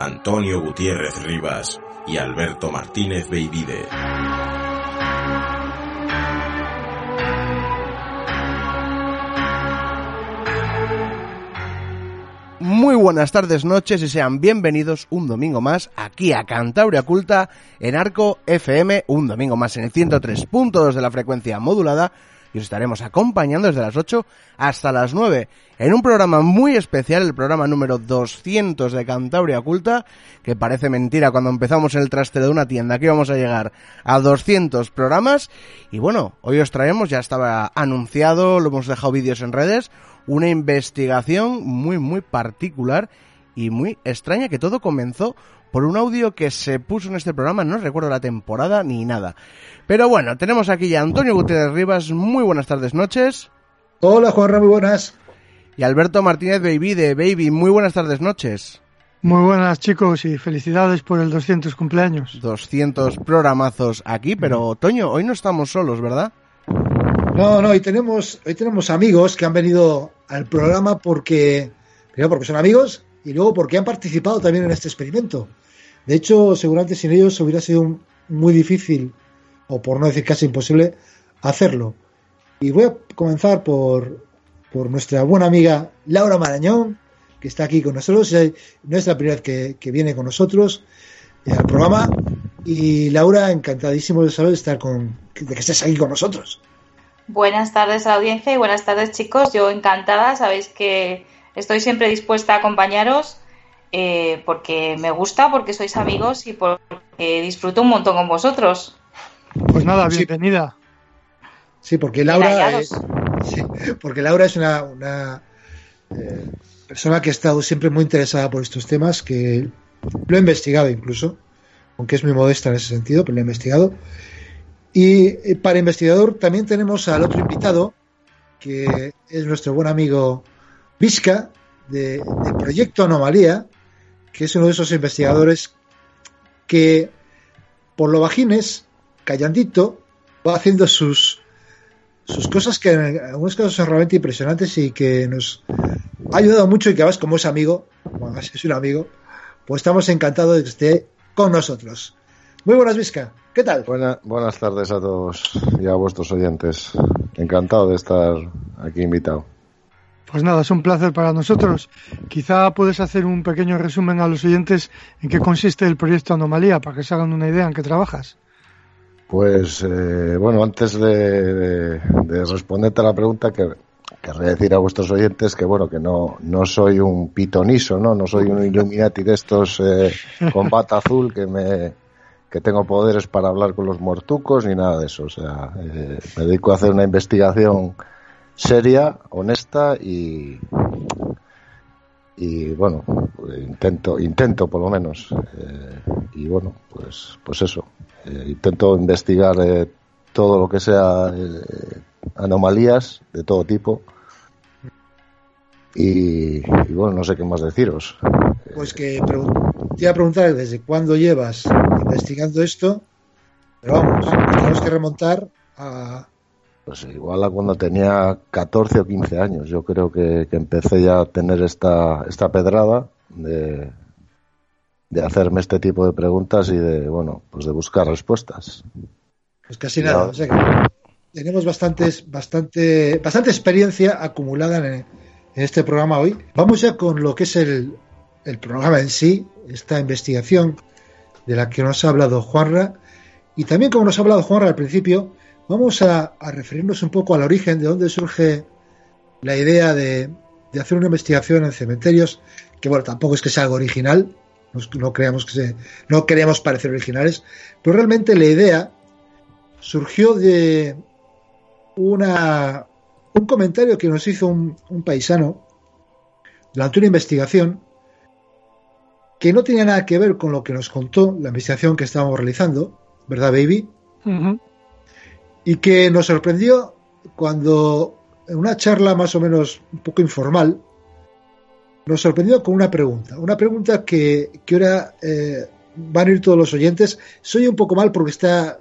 Antonio Gutiérrez Rivas y Alberto Martínez Beivide. Muy buenas tardes, noches y sean bienvenidos un domingo más aquí a Cantabria Oculta en Arco FM, un domingo más en el 103.2 de la frecuencia modulada y os estaremos acompañando desde las 8 hasta las 9 en un programa muy especial, el programa número 200 de Cantabria Oculta, que parece mentira cuando empezamos en el trastero de una tienda, que íbamos a llegar a 200 programas. Y bueno, hoy os traemos, ya estaba anunciado, lo hemos dejado vídeos en redes, una investigación muy muy particular y muy extraña que todo comenzó por un audio que se puso en este programa, no recuerdo la temporada ni nada. Pero bueno, tenemos aquí ya a Antonio Gutiérrez Rivas, muy buenas tardes, noches. Hola Juanra, muy buenas. Y Alberto Martínez Baby de Baby, muy buenas tardes, noches. Muy buenas chicos y felicidades por el 200 cumpleaños. 200 programazos aquí, pero Toño, hoy no estamos solos, ¿verdad? No, no, hoy tenemos, hoy tenemos amigos que han venido al programa porque, primero porque son amigos y luego porque han participado también en este experimento. De hecho, seguramente sin ellos hubiera sido muy difícil, o por no decir casi imposible, hacerlo. Y voy a comenzar por, por nuestra buena amiga Laura Marañón, que está aquí con nosotros. No es la primera vez que, viene con nosotros eh, al programa. Y Laura, encantadísimo de saber estar con, de que estés aquí con nosotros. Buenas tardes a la audiencia y buenas tardes chicos. Yo encantada, sabéis que estoy siempre dispuesta a acompañaros eh, porque me gusta, porque sois amigos y porque disfruto un montón con vosotros. Pues nada, bienvenida. Sí, porque Laura es, porque Laura es una, eh, persona que ha estado siempre muy interesada por estos temas, que lo he investigado incluso, aunque es muy modesta en ese sentido, pero lo he investigado. Y eh, para investigador también tenemos al otro invitado, que es nuestro buen amigo Vizca, de, Proyecto Anomalía, que es uno de esos investigadores que por lo bajines, callandito, va haciendo sus, sus cosas que en algunos casos son realmente impresionantes y que nos ha ayudado mucho y que además como es amigo, como es un amigo, pues estamos encantados de que esté con nosotros. Muy buenas, Vizca. ¿Qué tal? buenas tardes a todos y a vuestros oyentes. Encantado de estar aquí invitado. Pues nada, es un placer para nosotros. Quizá puedes hacer un pequeño resumen a los oyentes en qué consiste el proyecto Anomalía, para que se hagan una idea en qué trabajas. Pues eh, bueno, antes de, responderte a la pregunta, que decir a vuestros oyentes que bueno, que no, no soy un pitoniso, ¿no? No soy un Illuminati de estos eh, con bata azul que me que tengo poderes para hablar con los mortucos ni nada de eso. O sea, eh, me dedico a hacer una investigación seria, honesta y y bueno intento intento por lo menos eh, y bueno pues pues eso eh, intento investigar eh, todo lo que sea anomalías de todo tipo. Y, bueno no sé qué más deciros. Pues que te iba a preguntar desde cuándo llevas investigando esto pero vamos tenemos que remontar a pues igual a cuando tenía 14 o 15 años. Yo creo que, empecé ya a tener esta, esta pedrada de, de hacerme este tipo de preguntas y de, bueno, pues de buscar respuestas. Pues casi nada, tenemos bastantes, bastante, bastante experiencia acumulada en, en, este programa hoy. Vamos ya con lo que es el, el, programa en sí, esta investigación de la que nos ha hablado Juanra. Y también, como nos ha hablado Juanra al principio, vamos a, referirnos un poco al origen de dónde surge la idea de, hacer una investigación en cementerios, que bueno, tampoco es que sea algo original, no, no creamos que se, no queremos parecer originales, pero realmente la idea surgió de una, un comentario que nos hizo un, paisano durante una investigación que no tenía nada que ver con lo que nos contó la investigación que estábamos realizando, ¿verdad, baby? Y que nos sorprendió cuando en una charla más o menos un poco informal, nos sorprendió con una pregunta. Una pregunta que, que ahora eh, van a ir todos los oyentes. Soy un poco mal porque está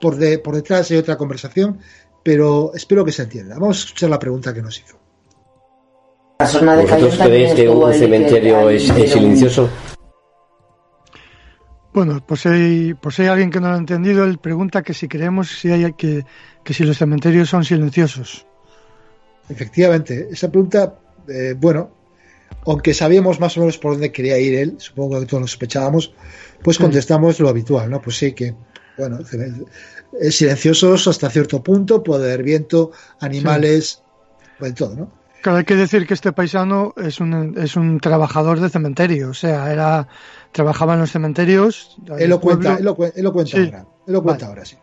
por, de, por detrás hay otra conversación, pero espero que se entienda. Vamos a escuchar la pregunta que nos hizo. ¿Vosotros creéis que un cementerio es, es, silencioso? Bueno, pues hay, pues hay alguien que no lo ha entendido. Él pregunta que si creemos si hay que, que si los cementerios son silenciosos. Efectivamente, esa pregunta, eh, bueno, aunque sabíamos más o menos por dónde quería ir él, supongo que todos lo sospechábamos, pues sí. contestamos lo habitual, ¿no? Pues sí que, bueno, silenciosos hasta cierto punto, puede haber viento, animales, sí. pues todo, ¿no? Claro, hay que decir que este paisano es un, es un trabajador de cementerio, o sea, era trabajaba en los cementerios. Él lo cuenta, él lo, él lo cuenta sí. ahora, él lo cuenta vale. ahora, sí.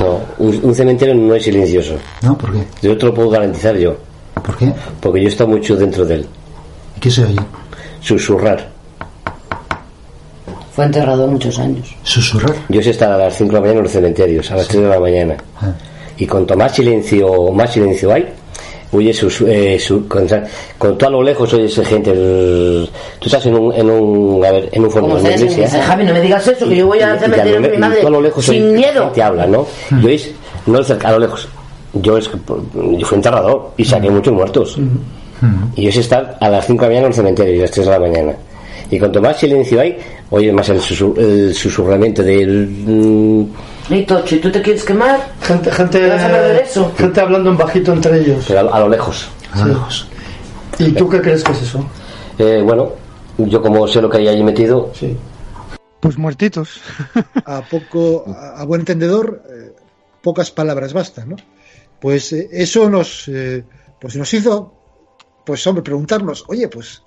No, un, un, cementerio no es silencioso. ¿No? ¿Por qué? Yo te lo puedo garantizar yo. ¿Por qué? Porque yo he estado mucho dentro de él. ¿Y qué se oye? Susurrar. Fue enterrado muchos años. ¿Susurrar? Yo sé estar a las 5 de la mañana en los cementerios, a las sí. 3 de la mañana. Ah. Y cuanto más silencio, más silencio hay, oye su, eh, su con, con, todo a lo lejos oyes gente el, tú estás en un en un a ver en un fondo de una iglesia dice, Javi no me digas eso que yo voy a cementerio con mi madre a lo lejos sin miedo gente habla no mm. yo es no a lo lejos yo es yo fui enterrador y saqué mm. muchos muertos mm. y yo sé estar a las 5 de la mañana en el cementerio y a las 3 de la mañana y cuanto más silencio hay oye más el, susur, el susurramiento del y Tochi, ¿tú te quieres quemar? Gente, gente, ¿Te vas a perder eso? gente hablando en bajito entre ellos. Pero a, a lo lejos. A lo lejos. ¿Y tú qué crees que es eso? Eh, bueno, yo como sé lo que hay allí metido. Sí. Pues muertitos. a poco, a, a buen entendedor, eh, pocas palabras bastan, ¿no? Pues eh, eso nos, eh, pues nos hizo, pues hombre, preguntarnos, oye, pues,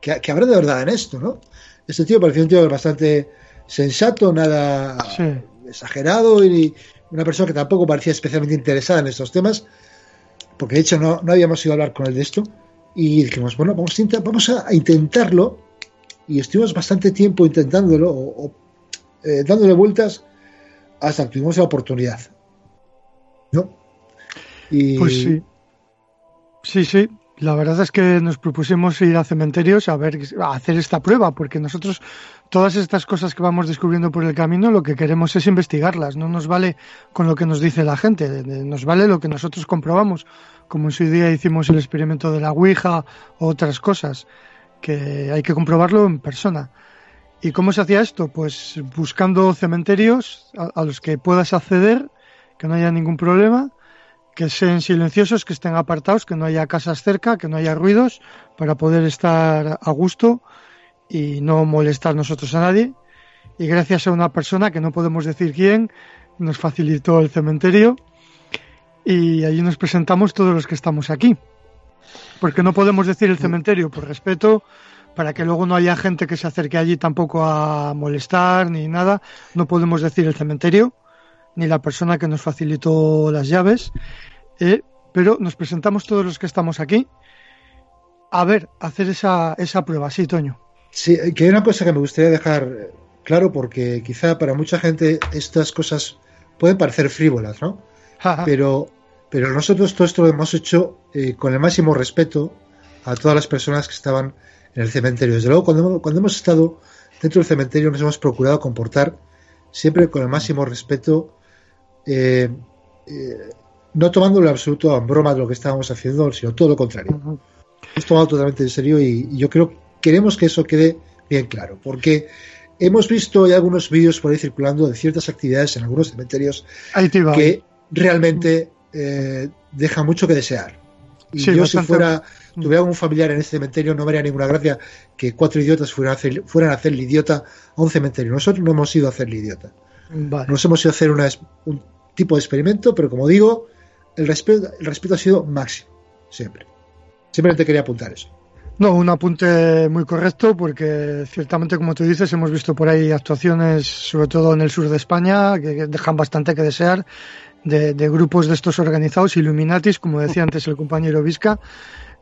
¿qué, ¿qué, habrá de verdad en esto, no? Este tío parecía un tío bastante sensato, nada. Sí exagerado y una persona que tampoco parecía especialmente interesada en estos temas, porque de hecho no, no habíamos ido a hablar con él de esto, y dijimos, bueno, vamos a, vamos a intentarlo, y estuvimos bastante tiempo intentándolo, o eh, dándole vueltas, hasta que tuvimos la oportunidad. ¿No? Y... Pues sí. Sí, sí. La verdad es que nos propusimos ir a cementerios a ver a hacer esta prueba, porque nosotros todas estas cosas que vamos descubriendo por el camino lo que queremos es investigarlas. No nos vale con lo que nos dice la gente, nos vale lo que nosotros comprobamos, como en su día hicimos el experimento de la Ouija o otras cosas, que hay que comprobarlo en persona. ¿Y cómo se hacía esto? Pues buscando cementerios a, los que puedas acceder, que no haya ningún problema que sean silenciosos, que estén apartados, que no haya casas cerca, que no haya ruidos, para poder estar a gusto y no molestar nosotros a nadie. Y gracias a una persona que no podemos decir quién, nos facilitó el cementerio y allí nos presentamos todos los que estamos aquí. Porque no podemos decir el cementerio por respeto, para que luego no haya gente que se acerque allí tampoco a molestar ni nada. No podemos decir el cementerio ni la persona que nos facilitó las llaves, eh, pero nos presentamos todos los que estamos aquí a ver, hacer esa, esa prueba, sí, Toño. Sí, que hay una cosa que me gustaría dejar claro, porque quizá para mucha gente estas cosas pueden parecer frívolas, ¿no? pero, pero nosotros todo esto lo hemos hecho eh, con el máximo respeto a todas las personas que estaban en el cementerio. Desde luego, cuando, cuando hemos estado dentro del cementerio nos hemos procurado comportar siempre con el máximo respeto eh, eh, no tomándolo en absoluto en broma de lo que estábamos haciendo, sino todo lo contrario. Uh -huh. Hemos tomado totalmente en serio y, y, yo creo queremos que eso quede bien claro, porque hemos visto ya algunos vídeos por ahí circulando de ciertas actividades en algunos cementerios que, realmente eh, deja mucho que desear. Y Sí, yo bastante. si fuera, tuviera un familiar en este cementerio, no me haría ninguna gracia que cuatro idiotas fueran a, hacer, fueran a hacerle idiota a un cementerio. Nosotros no hemos ido a hacerle idiota. Vale. Nos hemos ido a hacer una un tipo de experimento, pero como digo, el respeto, el respeto ha sido máximo, siempre. Simplemente quería apuntar eso. No, un apunte muy correcto porque ciertamente, como tú dices, hemos visto por ahí actuaciones, sobre todo en el sur de España, que dejan bastante que desear, de, de grupos de estos organizados, Illuminatis, como decía antes el compañero Vizca,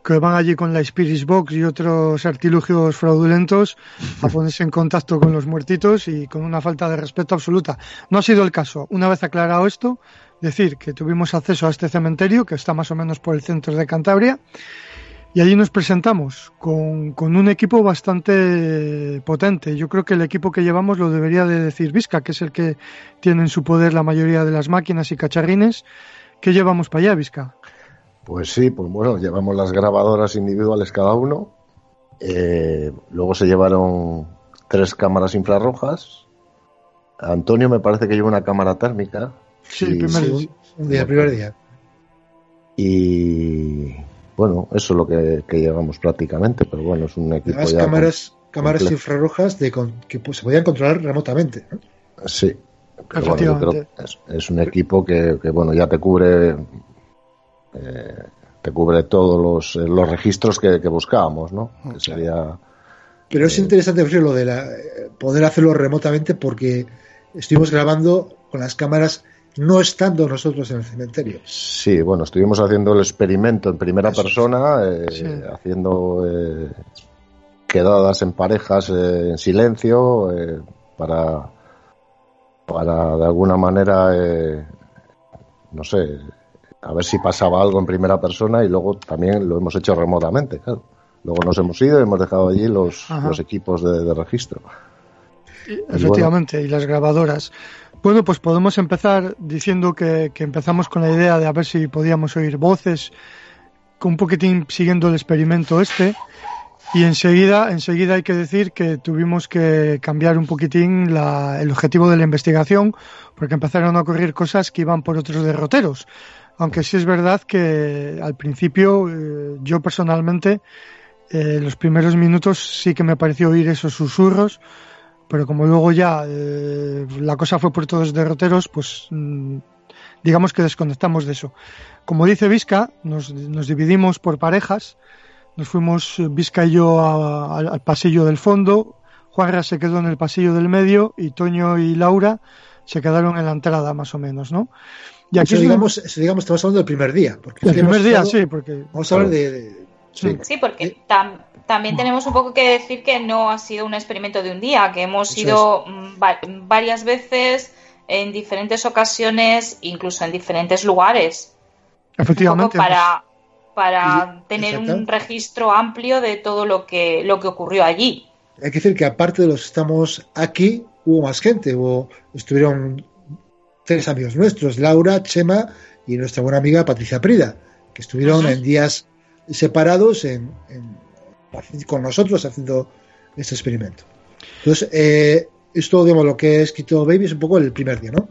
que van allí con la Spirit Box y otros artilugios fraudulentos a ponerse en contacto con los muertitos y con una falta de respeto absoluta. No ha sido el caso. Una vez aclarado esto, decir que tuvimos acceso a este cementerio, que está más o menos por el centro de Cantabria, y allí nos presentamos con, con un equipo bastante potente. Yo creo que el equipo que llevamos lo debería de decir Vizca, que es el que tiene en su poder la mayoría de las máquinas y cacharrines. ¿Qué llevamos para allá, Vizca? Pues sí, pues bueno, llevamos las grabadoras individuales cada uno. Eh, luego se llevaron tres cámaras infrarrojas. Antonio me parece que lleva una cámara térmica. Sí, el primer- Sí, un, un día, el primer día. Y bueno, eso es lo que, que llevamos prácticamente, pero bueno, es un equipo ya cámaras, cámaras completo. infrarrojas de, con- que pues, se podían controlar remotamente. Sí. Pero bueno, yo creo que es, es un equipo que, que, bueno, ya te cubre eh, te cubre todos los, eh, los registros que, que buscábamos, ¿no? Que sería Pero es interesante Frío, lo de la, eh, poder hacerlo remotamente porque estuvimos grabando con las cámaras no estando nosotros en el cementerio. Sí, bueno, estuvimos haciendo el experimento en primera Eso persona, eh, Sí. haciendo eh, quedadas en parejas eh, en silencio eh, para, para de alguna manera, eh, no sé, a ver si pasaba algo en primera persona y luego también lo hemos hecho remotamente, claro. Luego nos hemos ido y hemos dejado allí los, los equipos de, de registro. Efectivamente, y las grabadoras. Bueno, pues podemos empezar diciendo que, que empezamos con la idea de a ver si podíamos oír voces, con un poquitín siguiendo el experimento este. Y enseguida, enseguida hay que decir que tuvimos que cambiar un poquitín la- el objetivo de la investigación, porque empezaron a ocurrir cosas que iban por otros derroteros. Aunque sí es verdad que al principio, eh, yo personalmente, eh, los primeros minutos sí que me pareció oír esos susurros, pero como luego ya eh, la cosa fue por todos derroteros, pues mm, digamos que desconectamos de eso. Como dice Vizca, nos, dividimos por parejas, nos fuimos eh, Vizca y yo al pasillo del fondo, Juanra se quedó en el pasillo del medio y Toño y Laura se quedaron en la entrada más o menos, ¿no? Y aquí eso, digamos, eso, digamos, estamos hablando del primer día. Porque el primer día, estado- sí, porque Vamos a hablar de... de- sí. Sí, porque tam- también tenemos un poco que decir que no ha sido un experimento de un día, que hemos Eso ido mm, va- varias veces, en diferentes ocasiones, incluso en diferentes lugares, un poco efectivamente para, para Y- tener un registro amplio de todo lo que, lo que ocurrió allí. Hay que decir que aparte de los que estamos aquí, hubo más gente. Hubo, estuvieron tres amigos nuestros, Laura, Chema y nuestra buena amiga Patricia Prida, que estuvieron Ajá. en días separados en, en- con nosotros haciendo este experimento. Entonces, eh, esto, digamos, lo que he escrito Baby es un poco el primer día, ¿no?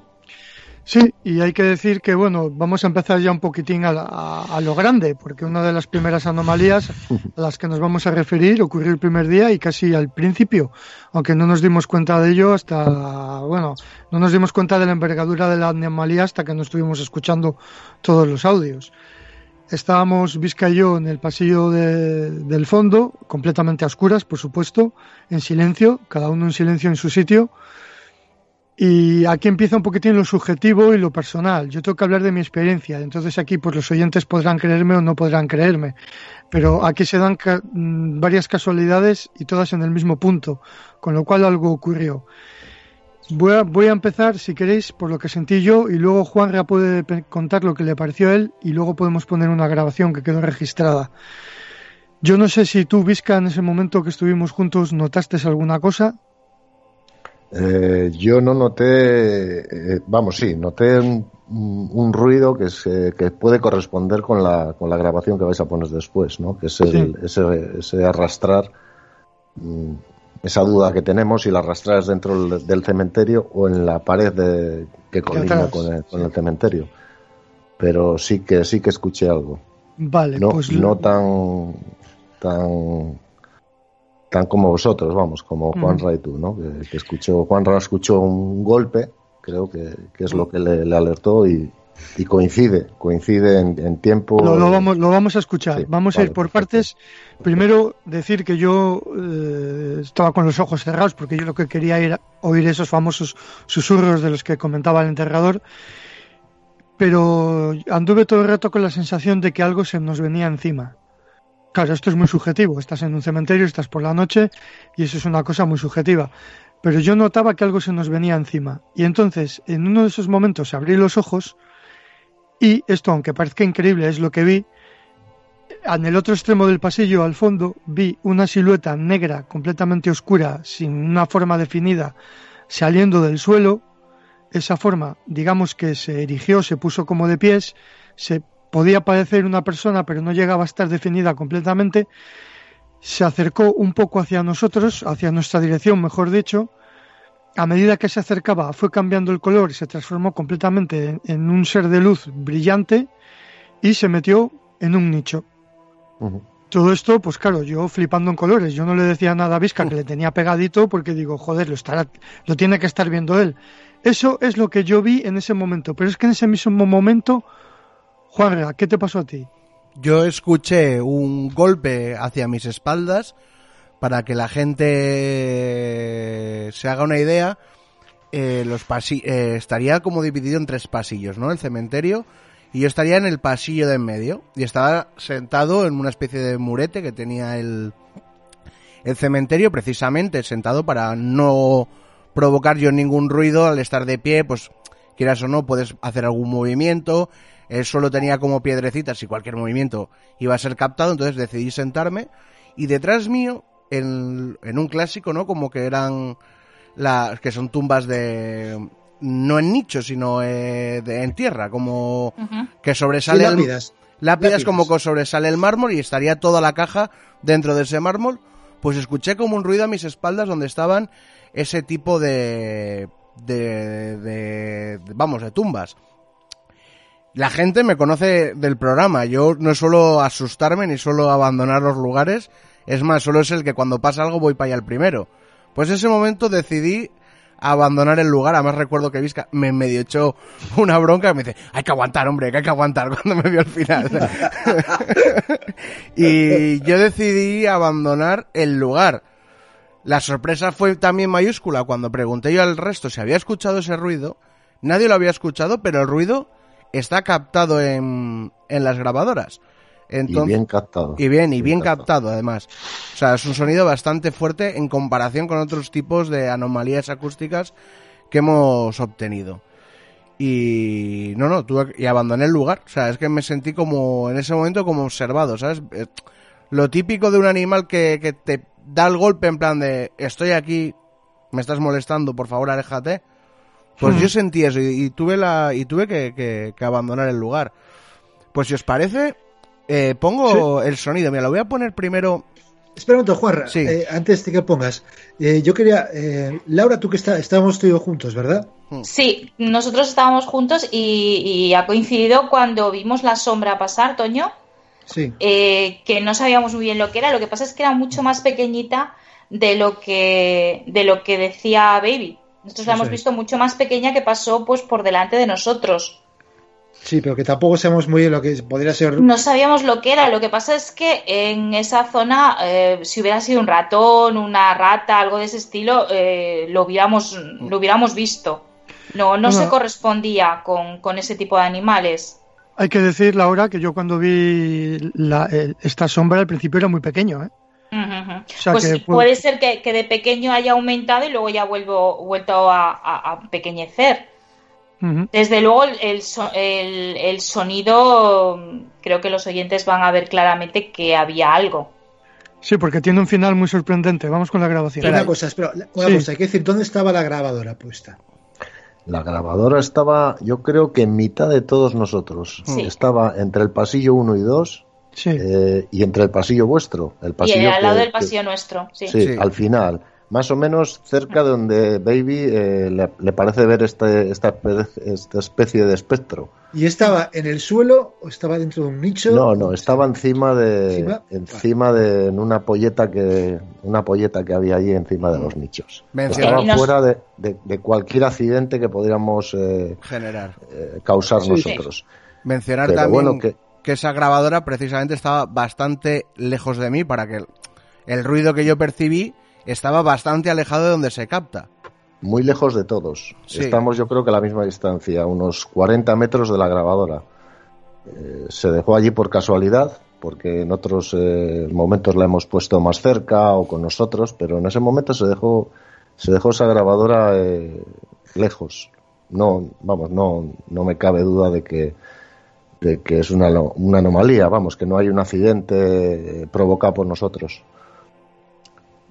Sí, y hay que decir que, bueno, vamos a empezar ya un poquitín a, lo grande, porque una de las primeras anomalías a las que nos vamos a referir ocurrió el primer día y casi al principio, aunque no nos dimos cuenta de ello hasta, bueno, no nos dimos cuenta de la envergadura de la anomalía hasta que no estuvimos escuchando todos los audios. Estábamos Vizca y yo en el pasillo de- del fondo, completamente a oscuras, por supuesto, en silencio, cada uno en silencio en su sitio. Y aquí empieza un poquitín lo subjetivo y lo personal. Yo tengo que hablar de mi experiencia. Entonces aquí pues los oyentes podrán creerme o no podrán creerme. Pero aquí se dan mm, varias casualidades y todas en el mismo punto. Con lo cual algo ocurrió. Voy a, empezar, si queréis, por lo que sentí yo y luego Juanra puede contar lo que le pareció a él y luego podemos poner una grabación que quedó registrada. Yo no sé si tú, Vizca, en ese momento que estuvimos juntos, notaste alguna cosa. Eh, yo no noté, eh, vamos, sí, noté un, un ruido que, se, que puede corresponder con la, con la grabación que vais a poner después, ¿no? Que es el, Sí. ese, ese arrastrar, mm, esa duda que tenemos si la arrastras dentro del, del cementerio o en la pared de, que colina atrás, con el, con el cementerio. pero sí que sí que escuché algo. Vale, no, pues no tan tan tan como vosotros, vamos, como Juan Mm. Ra y tú, ¿no? Que, que escuchó, Juan Ra escuchó un golpe, creo que, que es lo que le, le alertó y, y coincide, coincide en, en tiempo. Lo, lo vamos, lo vamos a escuchar. Sí, vamos a ir por partes. Primero, decir que yo eh, estaba con los ojos cerrados porque yo lo que quería era oír esos famosos susurros de los que comentaba el enterrador. Pero anduve todo el rato con la sensación de que algo se nos venía encima. Claro, esto es muy subjetivo. Estás en un cementerio, estás por la noche y eso es una cosa muy subjetiva. Pero yo notaba que algo se nos venía encima. Y entonces, en uno de esos momentos, abrí los ojos y esto, aunque parezca increíble, es lo que vi. En el otro extremo del pasillo, al fondo, vi una silueta negra, completamente oscura, sin una forma definida, saliendo del suelo. Esa forma, digamos que se erigió, se puso como de pies, se podía parecer una persona, pero no llegaba a estar definida completamente. Se acercó un poco hacia nosotros, hacia nuestra dirección, mejor dicho. A medida que se acercaba, fue cambiando el color y se transformó completamente en, un ser de luz brillante y se metió en un nicho. Todo esto, pues claro, yo flipando en colores. Yo no le decía nada a Vizca que le tenía pegadito porque digo, joder, lo, estará, lo tiene que estar viendo él. Eso es lo que yo vi en ese momento. Pero es que en ese mismo momento, Juanra, ¿qué te pasó a ti? Yo escuché un golpe hacia mis espaldas para que la gente se haga una idea. eh, los pasi- eh, estaría como dividido en tres pasillos, ¿no? El cementerio y yo estaría en el pasillo de en medio y estaba sentado en una especie de murete que tenía el el cementerio precisamente sentado para no provocar yo ningún ruido al estar de pie, pues quieras o no puedes hacer algún movimiento. El suelo tenía como piedrecitas y cualquier movimiento iba a ser captado, entonces decidí sentarme y detrás mío en, en un clásico, ¿no? Como que eran las que son tumbas de no en nicho, sino eh, de- en tierra, como que sobresale Sí, el- lápidas. lápidas Lápidas. como que sobresale el mármol y estaría toda la caja dentro de ese mármol, pues escuché como un ruido a mis espaldas donde estaban ese tipo de de, de- de- vamos, de tumbas. La gente me conoce del programa, yo no suelo asustarme ni suelo abandonar los lugares, es más, solo es el que cuando pasa algo voy para allá el primero. Pues ese momento decidí abandonar el lugar, además recuerdo que Vizca me medio echó una bronca y me dice, hay que aguantar, hombre, que hay que aguantar cuando me vio al final. y yo decidí abandonar el lugar. La sorpresa fue también mayúscula cuando pregunté yo al resto si había escuchado ese ruido. Nadie lo había escuchado, pero el ruido está captado en, en las grabadoras. y bien captado. y bien, y bien captado además. O sea, es un sonido bastante fuerte en comparación con otros tipos de anomalías acústicas que hemos obtenido. Y no, no, tuve y abandoné el lugar. O sea, es que me sentí como en ese momento como observado, ¿sabes? Eh, Lo típico de un animal que, que te da el golpe en plan de estoy aquí, me estás molestando, por favor, aléjate. Pues yo sentí eso y, y tuve la y tuve que, que- que abandonar el lugar. Pues si os parece, eh, pongo el sonido. Mira, lo voy a poner primero. Espera un momento, Sí. eh, antes de que pongas. eh, yo quería. eh, Laura, tú que está, estábamos tú y yo juntos, ¿verdad? Sí, nosotros estábamos juntos y, y ha coincidido cuando vimos la sombra pasar, Toño, Sí. eh, que no sabíamos muy bien lo que era. Lo que pasa es que era mucho más pequeñita de lo que, de lo que decía Baby. Nosotros la hemos visto mucho más pequeña que pasó pues por delante de nosotros. Sí, pero que tampoco sabemos muy bien lo que podría ser. No sabíamos lo que era. Lo que pasa es que en esa zona, eh, si hubiera sido un ratón, una rata, algo de ese estilo, eh, lo, hubiéramos, lo hubiéramos visto. No, no se correspondía con, con ese tipo de animales. Hay que decir, Laura, que yo cuando vi la- esta sombra al principio era muy pequeño, ¿eh? Ujú, ujú. sea pues que fue- puede ser que, que de pequeño haya aumentado y luego ya vuelvo, vuelto a, a- a pequeñecer. Ujú. Desde luego el, el so- el- el sonido, creo que los oyentes van a ver claramente que había algo. Sí, porque tiene un final muy sorprendente. Vamos con la grabación. una cosa, espera, una Sí. cosa, hay que decir, ¿dónde estaba la grabadora puesta? La grabadora estaba, yo creo que en mitad de todos nosotros. Sí. Estaba entre el pasillo 1 y 2 Sí. eh, y entre el pasillo vuestro. El Y pasillo al lado que- del que- pasillo nuestro, sí. sí, Sí. al final. más o menos cerca de donde Baby eh, le, le parece ver este, esta, esta especie de espectro. ¿Y estaba en el suelo o estaba dentro de un nicho? No, no, estaba encima de ¿Encima? encima de en una polleta que una polleta que había allí encima de los nichos. Menciona- Estaba Y nos- fuera de, de- de cualquier accidente que pudiéramos eh, Generar. eh, causar Sí, nosotros. Mencionar Pero también bueno, que... que- esa grabadora precisamente estaba bastante lejos de mí para que el, el ruido que yo percibí estaba bastante alejado de donde se capta. Muy lejos de todos. Sí. Estamos, yo creo que a la misma distancia, unos 40 metros de la grabadora. Eh, se dejó allí por casualidad, porque en otros eh, momentos la hemos puesto más cerca o con nosotros, pero en ese momento se dejó, se dejó esa grabadora eh, lejos. No, vamos, no, no me cabe duda de que, de que es una, una anomalía, vamos, que no hay un accidente eh, provocado por nosotros.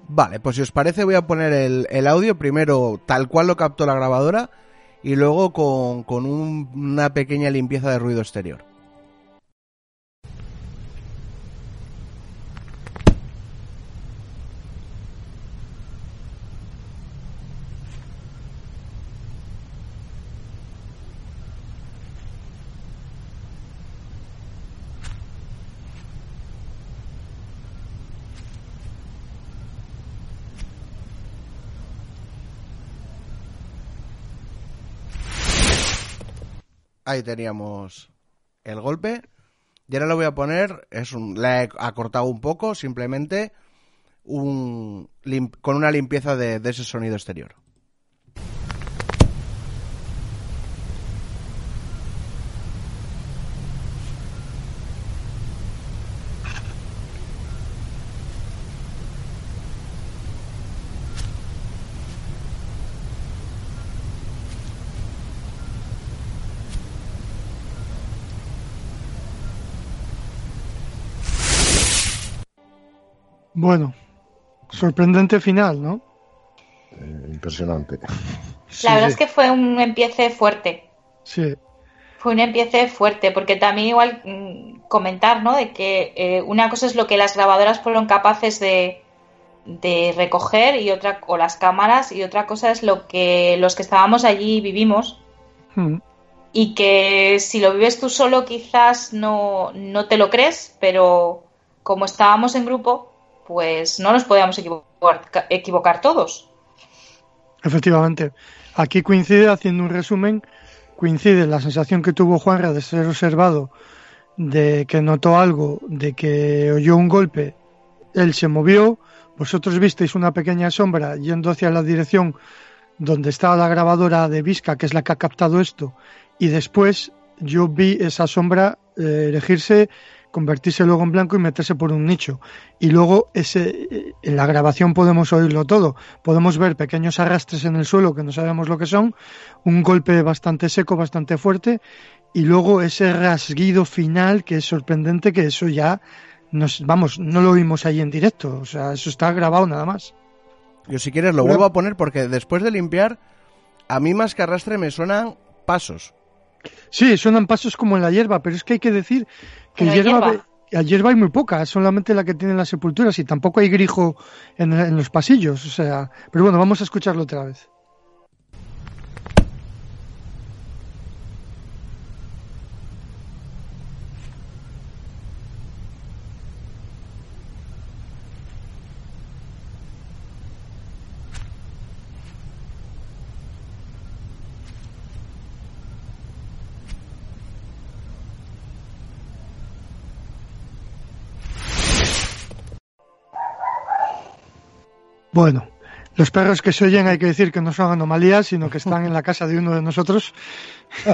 Vale, pues si os parece voy a poner el, el audio primero tal cual lo captó la grabadora y luego con, con un- una pequeña limpieza de ruido exterior. Ahí teníamos el golpe. Y ahora lo voy a poner, es un, le he acortado un poco, simplemente un, con una limpieza de ese sonido exterior. Bueno, sorprendente final, ¿no? Eh, impresionante. La verdad es que fue un empiece fuerte. Sí, Fue un empiece fuerte, porque también igual mm, comentar, ¿no? De que eh, una cosa es lo que las grabadoras fueron capaces de, de recoger y otra, o las cámaras, y otra cosa es lo que los que estábamos allí vivimos. Mm, Y que si lo vives tú solo quizás no, no te lo crees, pero como estábamos en grupo, pues no nos podíamos equivocar, equivocar todos. efectivamente. Aquí coincide, haciendo un resumen, coincide la sensación que tuvo Juanra de ser observado, de que notó algo, de que oyó un golpe, él se movió, vosotros visteis una pequeña sombra yendo hacia la dirección donde estaba la grabadora de Vizca, que es la que ha captado esto, y después yo vi esa sombra eh, elegirse, convertirse luego en blanco y meterse por un nicho. Y luego ese, eh, en la grabación podemos oírlo todo. Podemos ver pequeños arrastres en el suelo que no sabemos lo que son, un golpe bastante seco, bastante fuerte, y luego ese rasguido final que es sorprendente, que eso ya nos, vamos, no lo vimos ahí en directo. O sea, eso está grabado nada más. Yo si quieres lo vuelvo a poner porque después de limpiar, a mí más que arrastre me suenan pasos. Sí, suenan pasos como en la hierba, pero es que hay que decir que hierba, hierba. la hierba hay muy poca, solamente la que tienen las sepulturas y tampoco hay grijo en, en los pasillos. O sea, pero bueno, vamos a escucharlo otra vez. Bueno, los perros que se oyen hay que decir que no son anomalías, sino que están en la casa de uno de nosotros.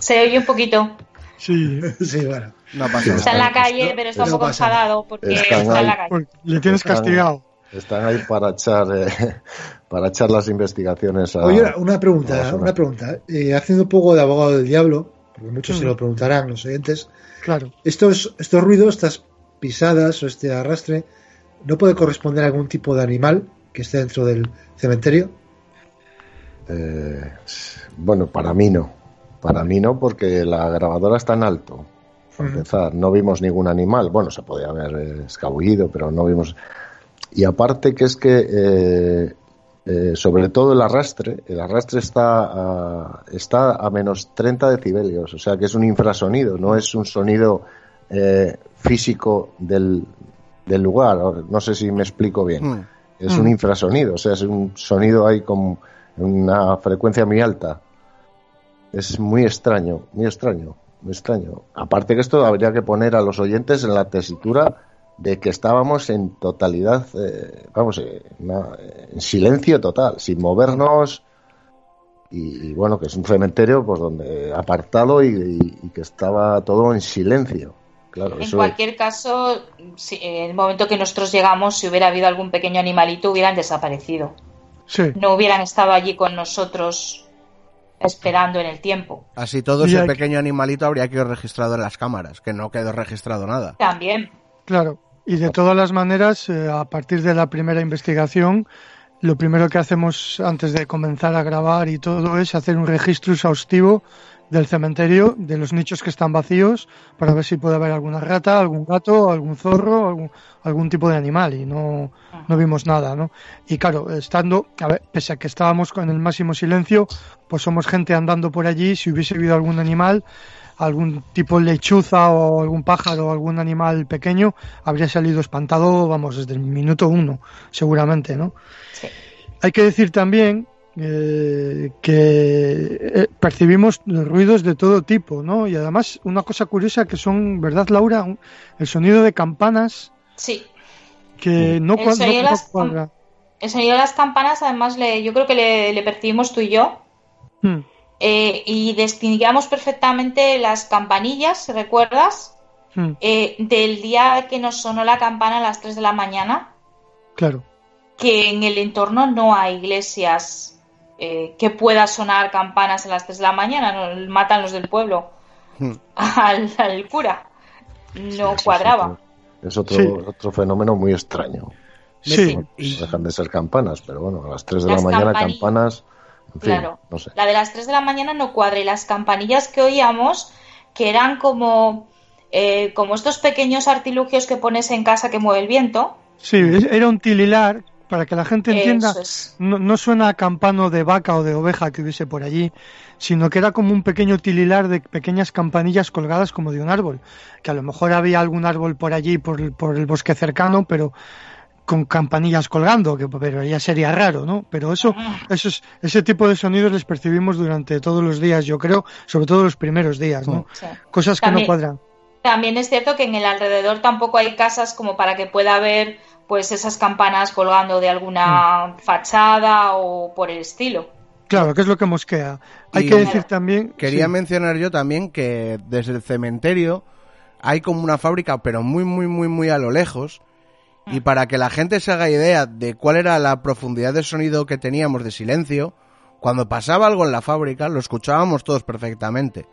Se oye un poquito. Sí, Sí, bueno. No pasa Está en la calle, pero está un poco enfadado porque Están está en la calle. porque le tienes Están- castigado. Están ahí para echar, eh, para echar las investigaciones a. Oye, una pregunta, una pregunta. Eh, haciendo un poco de abogado del diablo, porque muchos se Mm. lo preguntarán los oyentes, Claro. estos, estos ruidos, estas pisadas o este arrastre, ¿no puede corresponder a algún tipo de animal que esté dentro del cementerio? Eh, bueno, para mí no. Para mí no, porque la grabadora está en alto. Para empezar, no vimos ningún animal. Bueno, se podía haber escabullido, pero no vimos. y aparte que es que eh, eh, sobre todo el arrastre, el arrastre está a, está a menos 30 decibelios, o sea que es un infrasonido, no es un sonido físico del, del lugar, no sé si me explico bien, Mm. es un infrasonido, o sea, es un sonido ahí con una frecuencia muy alta. Es muy extraño, muy extraño, muy extraño. Aparte que esto habría que poner a los oyentes en la tesitura de que estábamos en totalidad, eh, vamos, eh, una- en silencio total, sin movernos y, y bueno, que es un cementerio pues donde apartado y, y- y que estaba todo en silencio. Claro, En eso cualquier caso, si- en el momento que nosotros llegamos, si hubiera habido algún pequeño animalito, hubieran desaparecido. Sí. No hubieran estado allí con nosotros esperando en el tiempo. Así todo Y ese aquí- pequeño animalito habría quedado registrado en las cámaras, que no quedó registrado nada. También. Claro, y de todas las maneras, eh, a partir de la primera investigación, lo primero que hacemos antes de comenzar a grabar y todo es hacer un registro exhaustivo del cementerio, de los nichos que están vacíos, para ver si puede haber alguna rata, algún gato, algún zorro, algún, algún tipo de animal, y no, no vimos nada, ¿no? Y claro, estando, a ver, pese a que estábamos con el máximo silencio, pues somos gente andando por allí, si hubiese habido algún animal, algún tipo de lechuza o algún pájaro o algún animal pequeño habría salido espantado, vamos, desde el minuto uno, seguramente, ¿no? Sí. Hay que decir también eh, que eh, percibimos ruidos de todo tipo, ¿no? Y además una cosa curiosa que son, ¿verdad, Laura? Un- El sonido de campanas Sí. que no, El sonido de no las. El sonido de las campanas, además, le, yo creo que le, le percibimos tú y yo. Hmm, eh, y distinguíamos perfectamente las campanillas, ¿recuerdas? hmm, Eh, del día que nos sonó la campana a las 3 de la mañana, claro. que en el entorno no hay iglesias eh, que pueda sonar campanas a las 3 de la mañana, no, matan los del pueblo Hmm. al, al cura. No cuadraba. es otro, Sí. otro fenómeno muy extraño. Sí, No dejan de ser campanas, pero bueno, a las 3 de Las la mañana campanas, en fin, Claro. no sé. La de las 3 de la mañana no cuadra y las campanillas que oíamos, que eran como, eh, como estos pequeños artilugios que pones en casa que mueve el viento. sí, era un tililar, para que la gente entienda, es. no, no suena a campano de vaca o de oveja que hubiese por allí, sino que era como un pequeño tililar de pequeñas campanillas colgadas como de un árbol, que a lo mejor había algún árbol por allí, por, el- por el bosque cercano, pero con campanillas colgando, que pero ya sería raro, ¿no? Pero eso, esos, ese tipo de sonidos les percibimos durante todos los días, yo creo, sobre todo los primeros días, ¿no? Sí. Cosas que También- no cuadran. También es cierto que en el alrededor tampoco hay casas como para que pueda haber pues esas campanas colgando de alguna fachada o por el estilo. Claro, que es lo que mosquea. Hay Y- que decir también... Quería sí. mencionar yo también que desde el cementerio hay como una fábrica, pero muy, muy, muy, muy a lo lejos. Y para que la gente se haga idea de cuál era la profundidad de sonido que teníamos de silencio, cuando pasaba algo en la fábrica lo escuchábamos todos perfectamente.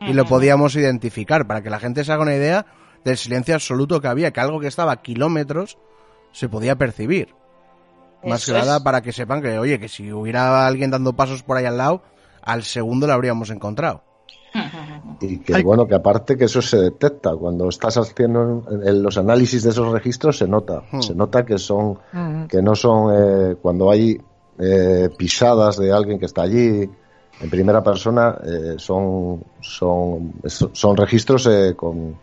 Y lo podíamos identificar, para que la gente se haga una idea del silencio absoluto que había, que algo que estaba a kilómetros se podía percibir. Más Eso que nada es. para que sepan que, oye, que si hubiera alguien dando pasos por ahí al lado, al segundo lo habríamos encontrado. Y que bueno, que aparte que eso se detecta cuando estás haciendo en- en los análisis de esos registros se nota, Hmm. se nota que son Ujú. que no son eh, cuando hay eh, pisadas de alguien que está allí en primera persona eh, son son son registros eh, con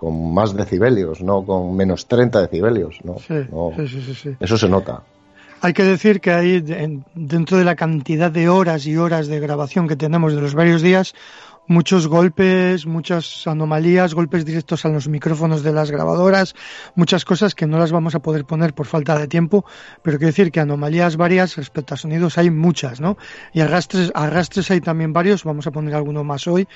con más decibelios, no con menos 30 decibelios, no, Sí, no. sí, sí, eso se nota. Hay que decir que en- dentro de la cantidad de horas y horas de grabación que tenemos de los varios días, muchos golpes, muchas anomalías, golpes directos a los micrófonos de las grabadoras, muchas cosas que no las vamos a poder poner por falta de tiempo, pero quiero decir que anomalías varias respecto a sonidos hay muchas, ¿no? Y arrastres, arrastres hay también varios, vamos a poner alguno más hoy.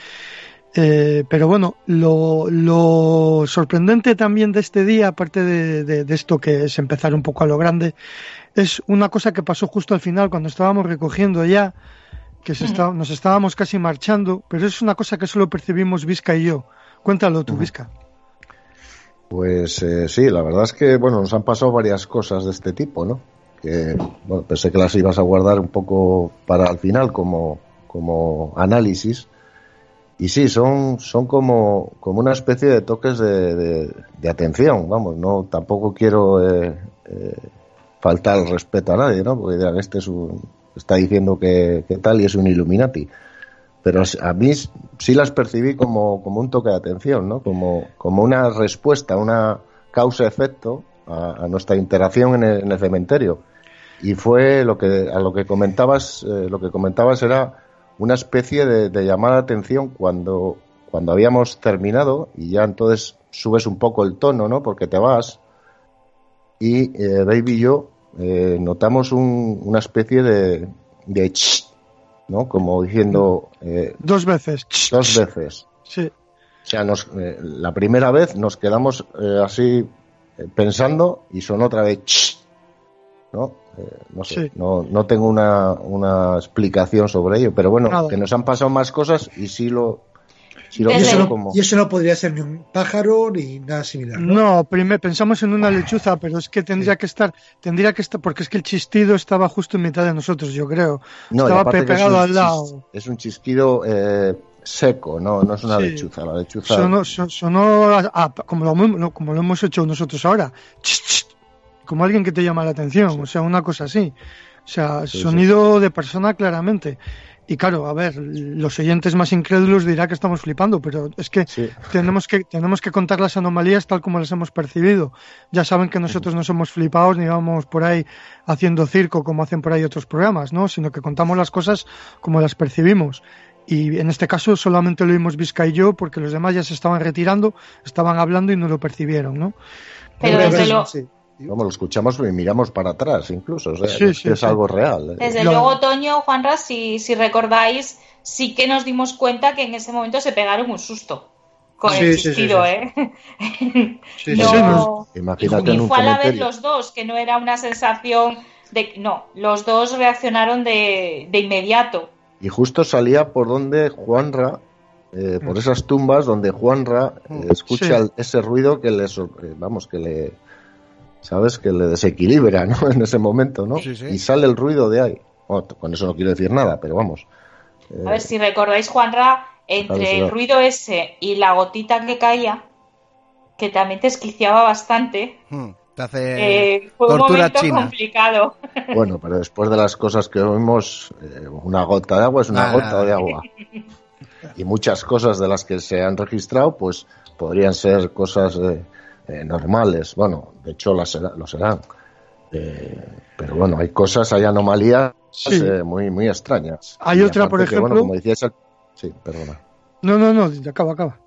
Eh, pero bueno, lo, lo sorprendente también de este día, aparte de, de- de esto que es empezar un poco a lo grande, es una cosa que pasó justo al final cuando estábamos recogiendo ya, que se está- nos estábamos casi marchando, pero es una cosa que solo percibimos Vizca y yo. Cuéntalo tú, Vizca. Pues eh, sí, la verdad es que bueno, nos han pasado varias cosas de este tipo, ¿no? Que bueno, pensé que las ibas a guardar un poco para el final como, como análisis. Y sí, son, son como, como una especie de toques de, de- atención, vamos, no tampoco quiero eh, eh, faltar respeto a nadie, ¿no? Porque dirán, este es un, está diciendo que, que tal y es un Illuminati. Pero a mí sí las percibí como, como un toque de atención, ¿no? Como, como una respuesta, una causa-efecto a nuestra interacción en el, en el cementerio y fue lo que a lo que comentabas eh, lo que comentabas era una especie de, de, llamada de atención cuando cuando habíamos terminado y ya entonces subes un poco el tono no porque te vas. Y eh, Baby y yo eh, notamos un, una especie de de ch, no como diciendo eh, dos veces dos veces. Sí. O sea nos, eh, la primera vez nos quedamos así pensando y sonó otra vez ch, no eh, no sé, sí. no, no tengo una, una, explicación sobre ello, pero bueno, Nada. que nos han pasado más cosas y sí lo. Sí lo y, eso no, como... y, eso no, podría ser ni un pájaro ni nada similar. No, no primero pensamos en una lechuza, pero es que tendría sí. que estar, tendría que estar, porque es que el chistido estaba justo en mitad de nosotros, yo creo. No, estaba pegado al lado. Es un chistido eh, seco, no, no es una sí. lechuza. La lechuza. Sonó, sonó a, a, como, lo, como lo hemos hecho nosotros ahora. Ch, ch, como alguien que te llama la atención, o sea, una cosa así. O sea, sí, sonido sí. de persona claramente. Y claro, a ver, los oyentes más incrédulos dirá que estamos flipando, pero es que sí. tenemos que tenemos que contar las anomalías tal como las hemos percibido. Ya saben que nosotros no somos flipados ni vamos por ahí haciendo circo como hacen por ahí otros programas, ¿no? Sino que contamos las cosas como las percibimos. Y en este caso solamente lo oímos Vizca y yo porque los demás ya se estaban retirando, estaban hablando y no lo percibieron, ¿no? Pero desde lo, Vamos, lo escuchamos y miramos para atrás incluso, o sea, sí, es, sí, es sí. algo real. ¿eh? Desde luego, Toño, Juanra, si, si recordáis, sí que nos dimos cuenta que en ese momento se pegaron un susto con el chistido, ¿eh? no, Imagínate y fue a la vez los dos, que no era una sensación de... No, los dos reaccionaron de, de inmediato. Y justo salía por donde Juanra eh, por esas tumbas donde Juanra eh, escucha sí. ese ruido que le vamos que le sabes que le desequilibra ¿no? en ese momento no sí, sí. y sale el ruido de ahí bueno, con eso no quiero decir nada pero vamos eh, a ver si recordáis Juanra entre el ruido ese y la gotita que caía que también te esquiciaba bastante hmm. Te hace eh, fue tortura un momento china. complicado. Bueno, pero después de las cosas que oímos, eh, una gota de agua es una ah, gota de agua. Y muchas cosas de las que se han registrado, pues podrían ser cosas eh, eh, normales. Bueno, de hecho las lo serán. Eh, pero bueno, hay cosas, hay anomalías sí. muy muy extrañas. Hay y otra, por ejemplo. Que, bueno, como decías, sí, perdona. No, no, no, acaba, acaba.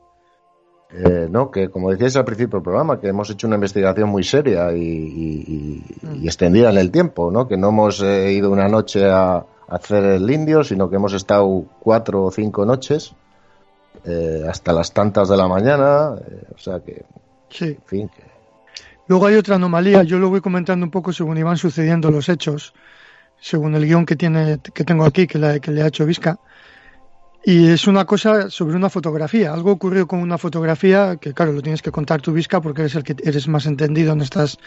Eh, no, que como decíais al principio del programa, que hemos hecho una investigación muy seria y, y, y, y extendida en el tiempo, ¿no? Que no hemos eh, ido una noche a, hacer el indio, sino que hemos estado cuatro o cinco noches eh, hasta las tantas de la mañana, eh, o sea que, sí. en fin, que... Luego hay otra anomalía, yo lo voy comentando un poco según iban sucediendo los hechos, según el guion que tiene que tengo aquí, que, la, que le ha hecho Vizca. Y es una cosa sobre una fotografía. Algo ocurrió con una fotografía que, claro, lo tienes que contar tú, Vizca, porque eres el que eres más entendido en estas,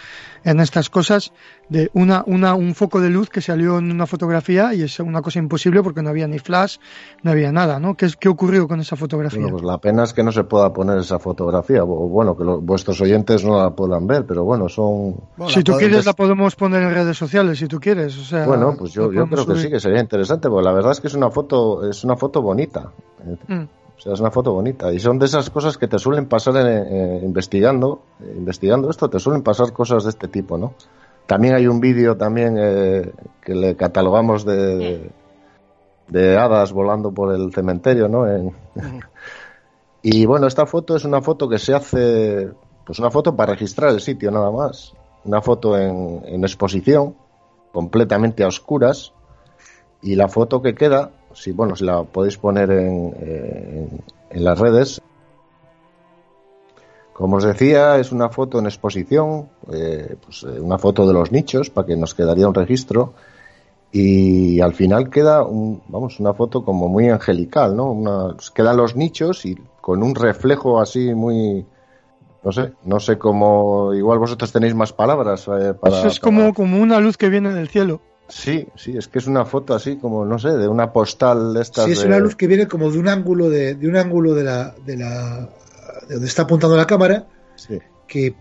en estas cosas. De una, una, un foco de luz que salió en una fotografía y es una cosa imposible porque no había ni flash, no había nada, ¿no? ¿Qué, qué ocurrió con esa fotografía? Bueno, pues la pena es que no se pueda poner esa fotografía. O bueno, que lo, vuestros oyentes no la puedan ver, pero bueno, son. Bueno, si tú quieres, la podemos poner en redes sociales, si tú quieres. O sea, bueno, pues yo, yo creo subir. que sí, que sería interesante, porque la verdad es que es una foto, es una foto bonita. Mm. O sea, es una foto bonita. Y son de esas cosas que te suelen pasar eh, investigando, eh, investigando esto, te suelen pasar cosas de este tipo, ¿no? También hay un vídeo también eh, que le catalogamos de, de, hadas volando por el cementerio, ¿no? En... Mm. y bueno, esta foto es una foto que se hace, pues una foto para registrar el sitio nada más. Una foto en, en exposición, completamente a oscuras. Y la foto que queda si bueno si la podéis poner en, en, en, las redes. Como os decía es una foto en exposición eh, pues, una foto de los nichos para que nos quedaría un registro. Y al final queda un, vamos una foto como muy angelical no una, quedan los nichos y con un reflejo así muy no sé, no sé cómo, igual vosotros tenéis más palabras eh, para, Eso es como, para... como una luz que viene del cielo. Sí, sí, es que es una foto así como, no sé, de una postal de estas. Sí, es de... una luz que viene como de un ángulo de, de un ángulo de la, de la, de donde está apuntando la cámara, sí. que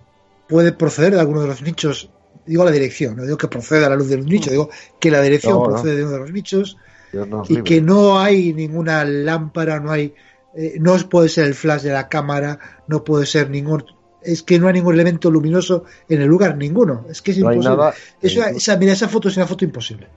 puede proceder de alguno de los nichos digo la dirección, no digo que proceda la luz del nicho, digo que la dirección No, no. procede de uno de los nichos y libre. que no hay ninguna lámpara, no hay, eh, no puede ser el flash de la cámara, no puede ser ningún, es que no hay ningún elemento luminoso en el lugar, ninguno, es que es No imposible. nada. Eso- esa, mira, esa foto es una foto imposible,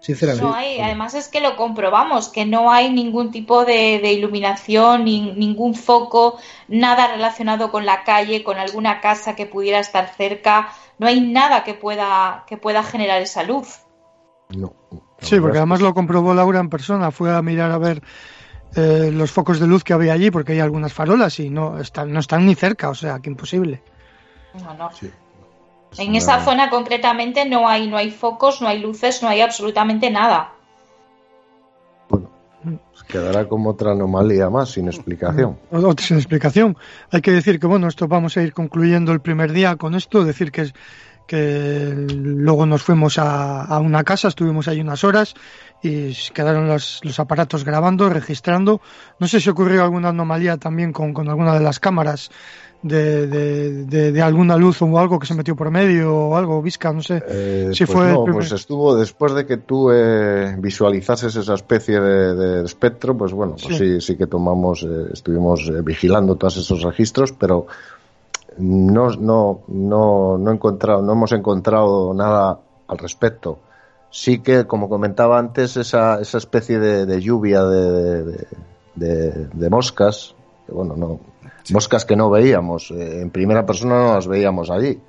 sinceramente. No hay, además es que lo comprobamos, que no hay ningún tipo de, de iluminación, ni, ningún foco, nada relacionado con la calle, con alguna casa que pudiera estar cerca, no hay nada que pueda, que pueda generar esa luz. No. Sí, porque además lo comprobó Laura en persona, fue a mirar a ver eh, los focos de luz que había allí, porque hay algunas farolas y no están, no están ni cerca, o sea, que imposible. No, no. Sí. En esa zona concretamente no hay, no hay focos, no hay luces, no hay absolutamente nada. Quedará como otra anomalía más, sin explicación. O- o sin explicación. Hay que decir que, bueno, esto vamos a ir concluyendo el primer día con esto, decir que, es- que luego nos fuimos a, a una casa, estuvimos ahí unas horas y quedaron los, los aparatos grabando, registrando. No sé si ocurrió alguna anomalía también con, con alguna de las cámaras de, de, de- de alguna luz o algo que se metió por medio o algo, Visca, no sé. Eh, Sí, pues fue no, pues estuvo después de que tú eh, visualizases esa especie de, espectro, pues bueno, pues Sí. sí, sí, que tomamos, eh, estuvimos eh, vigilando todos esos registros, pero no, no, no, no encontrado, no hemos encontrado nada al respecto. Sí que, como comentaba antes, esa, esa especie de, de lluvia de, de, de- de moscas, que bueno, no, moscas que no veíamos, eh, en primera persona no las veíamos allí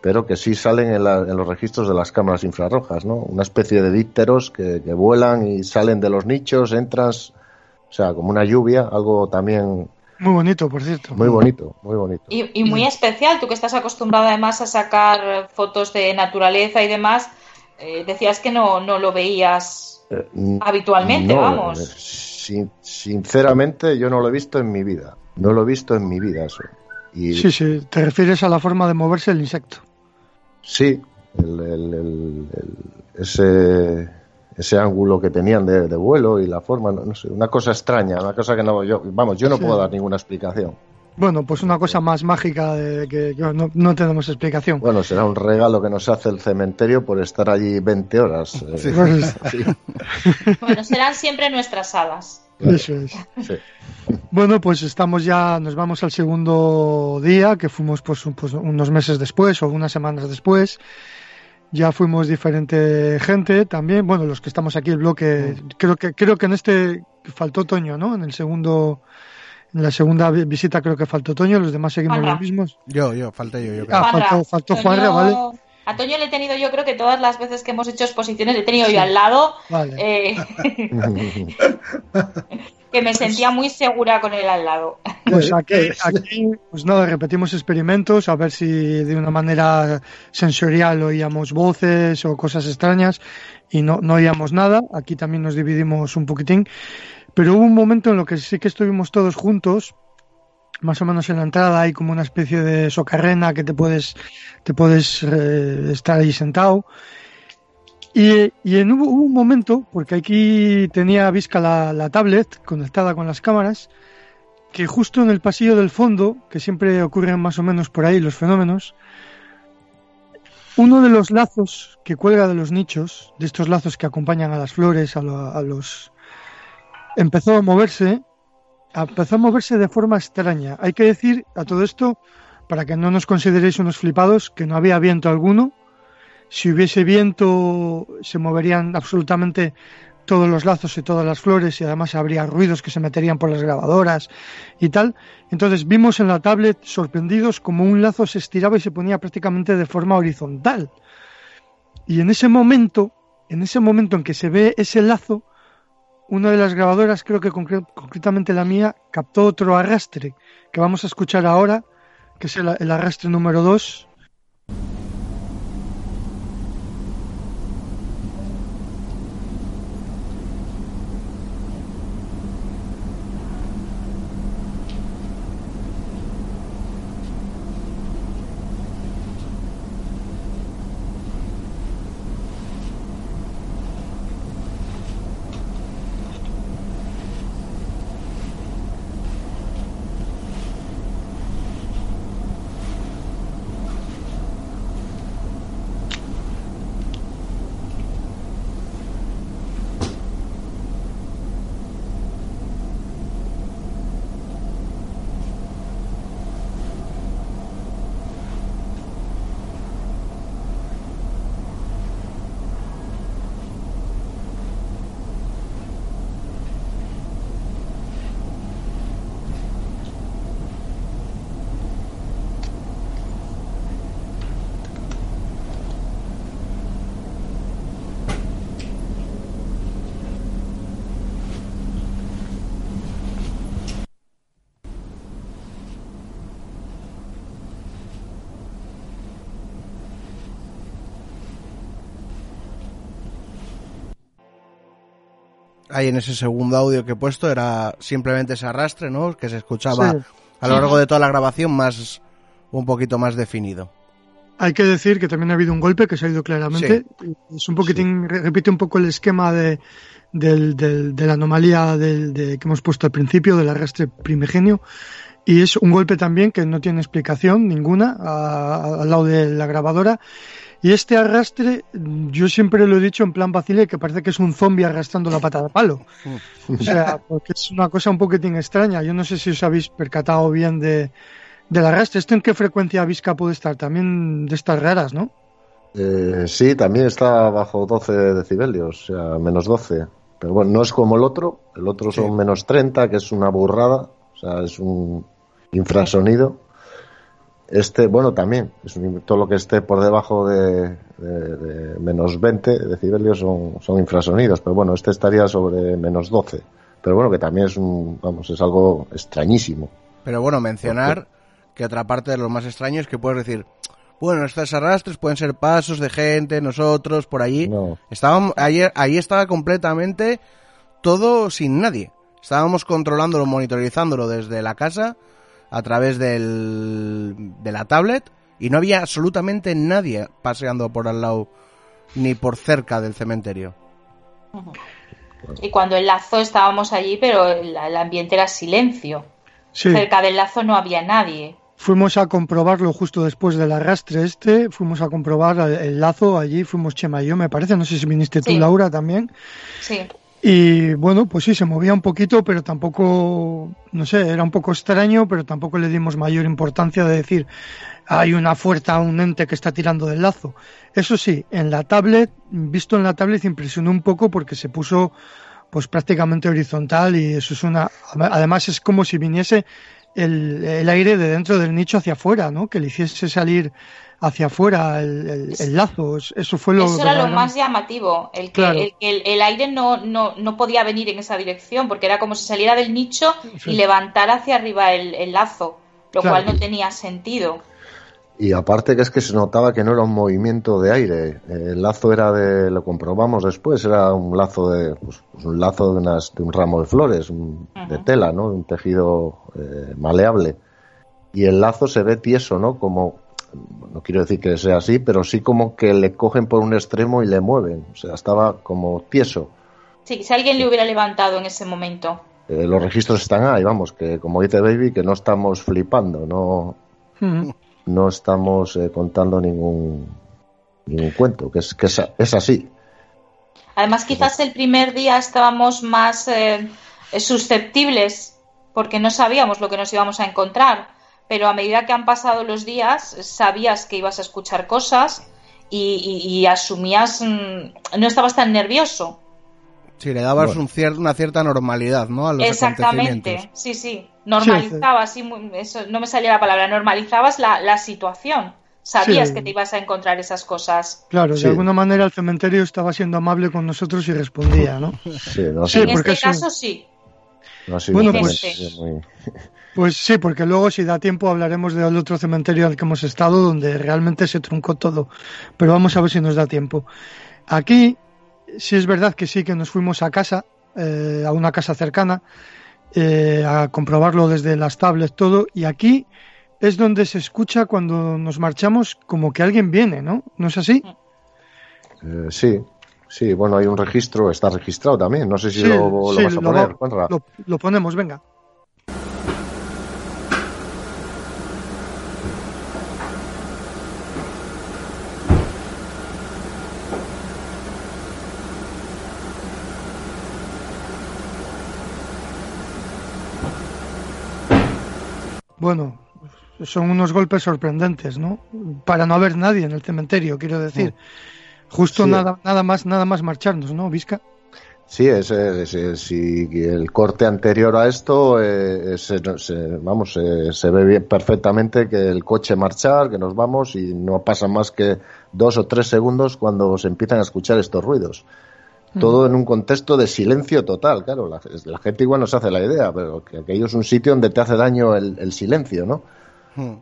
pero que sí salen en, la- en los registros de las cámaras infrarrojas, ¿no? Una especie de dípteros que, que vuelan y salen de los nichos, entras, o sea, como una lluvia, algo también Muy bonito, por cierto. muy bonito, muy bonito. Y, y muy especial, tú que estás acostumbrado además a sacar fotos de naturaleza y demás, eh, decías que no, no lo veías Eh, habitualmente, no, vamos. eh, sin- sinceramente, yo no lo he visto en mi vida. No lo he visto en mi vida eso. Y Sí, sí, te refieres a la forma de moverse el insecto. sí, el- el- el- el- ese, ese ángulo que tenían de, de vuelo y la forma, no, no sé, una cosa extraña, una cosa que no, yo, vamos, yo no Sí. puedo dar ninguna explicación. Bueno, pues una cosa más mágica de que, que no, no tenemos explicación. Bueno, será un regalo que nos hace el cementerio por estar allí 20 horas. eh, Sí. Pues- sí, Bueno, serán siempre nuestras alas. Eso es. sí. Bueno, pues estamos ya, nos vamos al segundo día, que fuimos pues, un- pues, unos meses después o unas semanas después. Ya fuimos diferente gente también. Bueno, los que estamos aquí, el bloque, creo que creo que en este faltó Toño, ¿no? En el segundo, en la segunda vi- visita creo que faltó Toño. Los demás seguimos Juanra. los mismos. Yo, yo, falta yo, yo creo. Ah, faltó, faltó Toño- Juanra, ¿vale? A Toño le he tenido yo creo que todas las veces que hemos hecho exposiciones le he tenido yo al lado, Vale. eh, que me sentía muy segura con él al lado. Pues aquí, aquí, pues nada, repetimos experimentos a ver si de una manera sensorial oíamos voces o cosas extrañas y no, no oíamos nada. Aquí también nos dividimos un poquitín. Pero hubo un momento en lo que sí que estuvimos todos juntos, más o menos en la entrada hay como una especie de socarrena que te puedes, te puedes eh, estar ahí sentado. Y, y en, hubo, un momento, porque aquí tenía Visca la, tablet conectada con las cámaras, que justo en el pasillo del fondo, que siempre ocurren más o menos por ahí los fenómenos, uno de los lazos que cuelga de los nichos, de estos lazos que acompañan a las flores, a, lo- a los... empezó a moverse, empezó a moverse de forma extraña. Hay que decir a todo esto, para que no nos consideréis unos flipados, que no había viento alguno. Si hubiese viento, se moverían absolutamente todos los lazos y todas las flores y además habría ruidos que se meterían por las grabadoras y tal. Entonces vimos en la tablet sorprendidos como un lazo se estiraba y se ponía prácticamente de forma horizontal. Y en ese momento, en ese momento en que se ve ese lazo, una de las grabadoras, creo que concre- concretamente la mía, captó otro arrastre que vamos a escuchar ahora, que es el, el arrastre número 2. Ahí en ese segundo audio que he puesto era simplemente ese arrastre, ¿no? Que se escuchaba Sí. a lo largo de toda la grabación más un poquito más definido. Hay que decir que también ha habido un golpe que se ha ido claramente. Es un poquitín, re- repite un poco el esquema de, del- del- de la anomalía del, de, que hemos puesto al principio, del arrastre primigenio. Y es un golpe también que no tiene explicación ninguna a- a- al lado de la grabadora. Y este arrastre, yo siempre lo he dicho en plan vacile, que parece que es un zombie arrastrando la pata de palo. O sea, porque es una cosa un poquitín extraña. Yo no sé si os habéis percatado bien de, del arrastre. ¿Esto en qué frecuencia visca puede estar? También de estas raras, ¿no? Eh, sí, también está bajo 12 decibelios, o sea, menos 12. Pero bueno, no es como el otro. El otro son menos 30, que es una burrada. O sea, es un infrasonido. Este, bueno, también. Es un- todo lo que esté por debajo de, de- de menos 20 decibelios son, son infrasonidos. Pero bueno, este estaría sobre menos 12. Pero bueno, que también es un, vamos, es algo extrañísimo. Pero bueno, mencionar que otra parte de lo más extraño es que puedes decir, bueno, estos arrastres pueden ser pasos de gente, nosotros, por allí. Estábamos, ayer, ahí estaba completamente todo sin nadie. Estábamos controlándolo, monitorizándolo desde la casa a través del, de la tablet y no había absolutamente nadie paseando por al lado ni por cerca del cementerio. Y cuando el lazo estábamos allí, pero el, el ambiente era silencio. Sí. Cerca del lazo no había nadie. Fuimos a comprobarlo justo después del arrastre este, fuimos a comprobar el, el lazo allí, fuimos Chema y yo, me parece, no sé si viniste tú, Sí. Laura, también. Sí. Y bueno, pues sí, se movía un poquito, pero tampoco, no sé, era un poco extraño, pero tampoco le dimos mayor importancia de decir, hay una fuerza, un ente que está tirando del lazo. Eso sí, en la tablet, visto en la tablet, impresionó un poco porque se puso pues prácticamente horizontal y eso es una, además es como si viniese el, el aire de dentro del nicho hacia afuera, ¿no? Que le hiciese salir hacia afuera el, el- el lazo. Es- Eso fue lo Eso era lo más llamativo, el que, Claro. el, que el, el aire no, no, no podía venir en esa dirección, porque era como si saliera del nicho Sí. y levantara hacia arriba el, el lazo, lo Claro. cual no tenía sentido. Y aparte que es que se notaba que no era un movimiento de aire, el lazo era de, lo comprobamos después, era un lazo de, pues, pues un lazo de, unas, de un ramo de flores, un- de tela, ¿no? Un tejido eh, maleable. Y el lazo se ve tieso, ¿no? Como, no quiero decir que sea así, pero sí como que le cogen por un extremo y le mueven, o sea, estaba como tieso. Sí, si alguien le hubiera levantado en ese momento. Eh, los registros están ahí, vamos, que como dice Baby, que no estamos flipando, no, Ujú. no estamos eh, contando ningún, ningún cuento, que es, que es, es así. Además, quizás el primer día estábamos más eh, susceptibles porque no sabíamos lo que nos íbamos a encontrar, pero a medida que han pasado los días sabías que ibas a escuchar cosas y, y- y asumías, mm, no estabas tan nervioso. Sí, le dabas Bueno. un cier- una cierta normalidad, ¿no? A los Exactamente, acontecimientos. sí, sí, normalizabas, sí, mu- eso, no me salía la palabra, normalizabas la, la situación, sabías Sí. que te ibas a encontrar esas cosas. Claro, Sí. de alguna manera el cementerio estaba siendo amable con nosotros y respondía, ¿no? Sí, no en porque este eso- caso sí. No Bueno, pues- muy- Pues sí, porque luego si da tiempo hablaremos del otro cementerio al que hemos estado donde realmente se truncó todo. Pero vamos a ver si nos da tiempo. Aquí sí es verdad que sí que nos fuimos a casa, eh, a una casa cercana, eh, a comprobarlo desde las tablets todo y aquí es donde se escucha cuando nos marchamos como que alguien viene, ¿no? ¿No es así? eh, sí, sí, bueno, hay un registro, está registrado también, no sé si Sí, lo, lo sí, vas a poner, Juanra. Lo, lo ponemos, venga. Bueno, son unos golpes sorprendentes, ¿no? Para no haber nadie en el cementerio, quiero decir. Justo Sí. nada, nada más, nada más marcharnos, ¿no, Vizca? Sí, es, es- es- si el corte anterior a esto, eh, es- se- vamos, eh, se ve bien perfectamente que el coche marchar, que nos vamos y no pasa más que dos o tres segundos cuando se empiezan a escuchar estos ruidos. Todo en un contexto de silencio total, claro. La, la gente igual no se hace la idea, pero que aquello es un sitio donde te hace daño el, el silencio, ¿no? Hmm.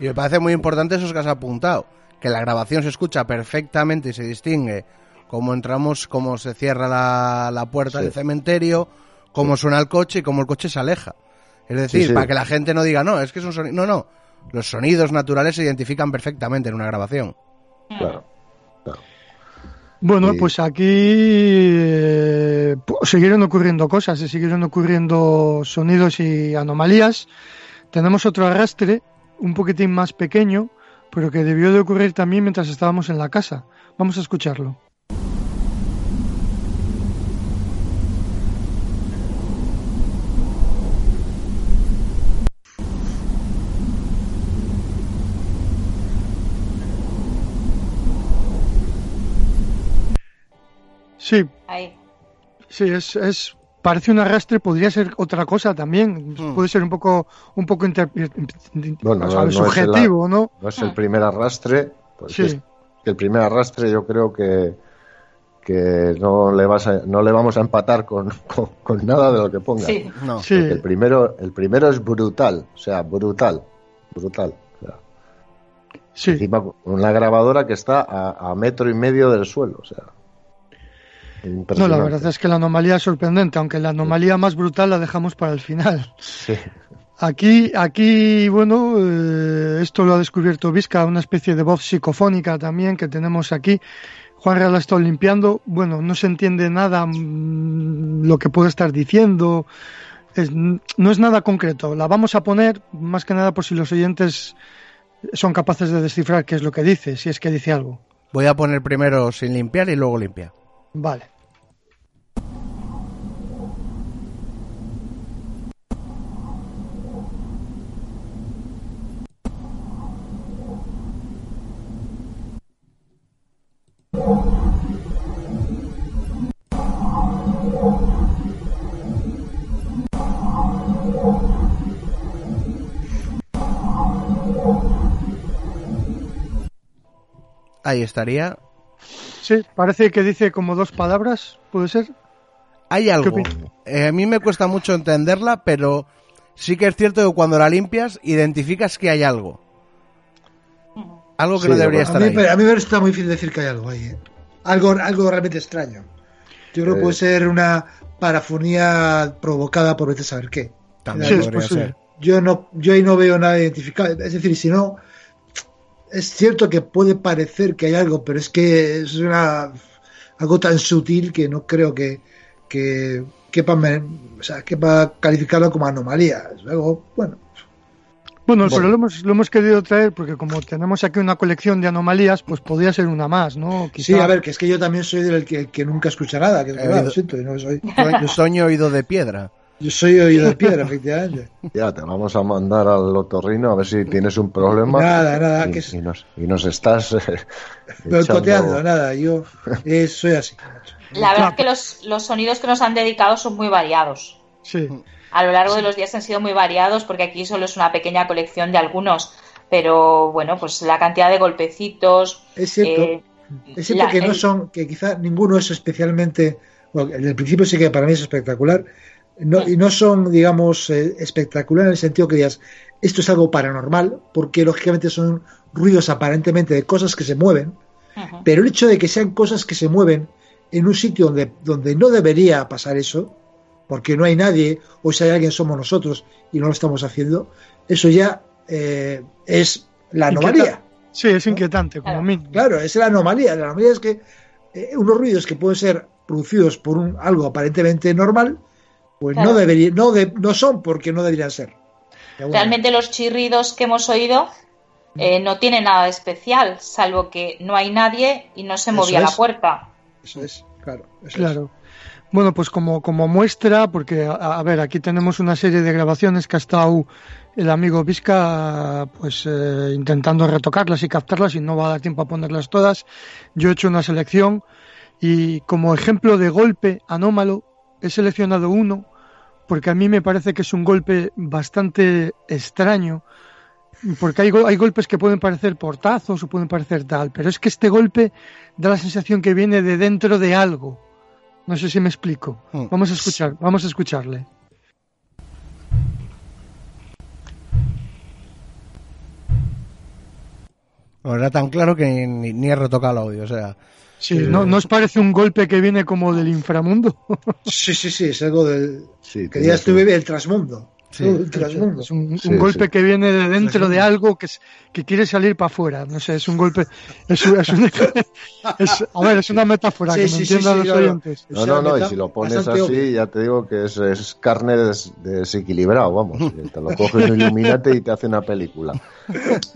Y me parece muy importante eso que has apuntado, que la grabación se escucha perfectamente y se distingue cómo entramos, cómo se cierra la, la puerta del cementerio, cómo suena el coche y cómo el coche se aleja. Es decir, Sí, sí. para que la gente no diga, no, es que es un sonido. No, no. Los sonidos naturales se identifican perfectamente en una grabación. Claro. Bueno, Y- pues aquí eh, siguieron ocurriendo cosas, se siguieron ocurriendo sonidos y anomalías. Tenemos otro arrastre, un poquitín más pequeño, pero que debió de ocurrir también mientras estábamos en la casa. Vamos a escucharlo. Sí, Ahí. Sí, es, es parece un arrastre, podría ser otra cosa también. Puede ser un poco un poco inter- Bueno, no, el- subjetivo, ¿no? No es el primer arrastre. Pues Sí. es que el primer arrastre yo creo que que no le vas a- no le vamos a empatar con, con, con nada de lo que ponga. Sí. No. Sí. El primero el primero es brutal, o sea, brutal, brutal. O sea, Sí, encima con una grabadora que está a, a metro y medio del suelo, o sea. No, la verdad es que la anomalía es sorprendente, aunque la anomalía más brutal la dejamos para el final. Sí. Aquí, aquí, bueno, eh, esto lo ha descubierto Vizca, una especie de voz psicofónica también que tenemos aquí. Juan Real ha estado limpiando, bueno, no se entiende nada mm, lo que puede estar diciendo, es- no es nada concreto. La vamos a poner más que nada por si los oyentes son capaces de descifrar qué es lo que dice, si es que dice algo. Voy a poner primero sin limpiar y luego limpia. Vale. Ahí estaría. Sí, parece que dice como dos palabras, ¿puede ser? Hay algo. Eh, a mí me cuesta mucho entenderla, pero sí que es cierto que cuando la limpias identificas que hay algo. Algo que Sí, no debería estar a, ahí. mí, a mí me está muy difícil decir que hay algo ahí. ¿eh? Algo, algo realmente extraño. Yo creo que Eh. puede ser una parafonía provocada por vete a saber qué. También Sí, podría ser. Yo no, yo ahí no veo nada identificado. Es decir, si no, es cierto que puede parecer que hay algo, pero es que es una algo tan sutil que no creo que, que quepa, me- o sea, quepa calificarlo como anomalía. Luego, bueno, Bueno, Bueno. pero lo hemos, lo hemos querido traer porque como tenemos aquí una colección de anomalías, pues podría ser una más, ¿no? sí, a ver, que es que yo también soy del que, que nunca escucha nada, que oído- lo siento, yo no soy, Sueño oído de piedra. Yo soy oído de piedra, efectivamente. Ya te vamos a mandar al otorrino a ver si tienes un problema. Nada, nada, y, que es- y nos, y nos estás eh, Boicoteando, echando- nada, yo eh, soy así. La verdad es que los, los sonidos que nos han dedicado son muy variados. Sí. A lo largo de los días han sido muy variados porque aquí solo es una pequeña colección de algunos. Pero bueno, pues la cantidad de golpecitos. Es cierto. eh, Es cierto la- que no el- son, que quizá ninguno es especialmente, bueno, en el principio sí que para mí es espectacular, no, y no son, digamos, eh, espectacular en el sentido que digas, esto es algo paranormal, porque lógicamente son ruidos aparentemente de cosas que se mueven, pero el hecho de que sean cosas que se mueven en un sitio donde, donde no debería pasar eso, porque no hay nadie, o si hay alguien somos nosotros y no lo estamos haciendo, eso ya eh, es la anomalía. Inquieta- Sí, es inquietante, como Claro. mínimo. Claro, es la anomalía. La anomalía es que eh, unos ruidos que pueden ser producidos por un, algo aparentemente normal, pues Claro. no debería, no, de- no son porque no deberían ser. Realmente los chirridos que hemos oído eh, no tienen nada de especial, salvo que no hay nadie y no se Eso movía la es. puerta. Eso es, claro. eso es. Claro. Bueno, pues como, como muestra, porque a, a ver, aquí tenemos una serie de grabaciones que ha estado el amigo Vizca pues eh, intentando retocarlas y captarlas y no va a dar tiempo a ponerlas todas. Yo he hecho una selección y como ejemplo de golpe anómalo he seleccionado uno porque a mí me parece que es un golpe bastante extraño porque hay, hay golpes que pueden parecer portazos o pueden parecer tal, pero es que este golpe da la sensación que viene de dentro de algo. No sé si me explico. Hmm. Vamos a escuchar, vamos a escucharle. No, era tan claro que ni, ni he retocado el audio, o sea. Sí, ¿no, ¿no os parece un golpe que viene como del inframundo? Sí, sí, sí, es algo del. Sí, que ya estuve el trasmundo. Sí. Es un, un Sí, golpe sí. que viene de dentro de algo que, es- que quiere salir para afuera. No sé, es un golpe. Es, es un- es- a ver, es una metáfora Sí, que sí, me entiendan sí, los claro. oyentes. No, no, no, y si lo pones así, obvio. ya te digo que es, es carne des- desequilibrado, vamos. Te lo coge un Illuminati y te hace una película.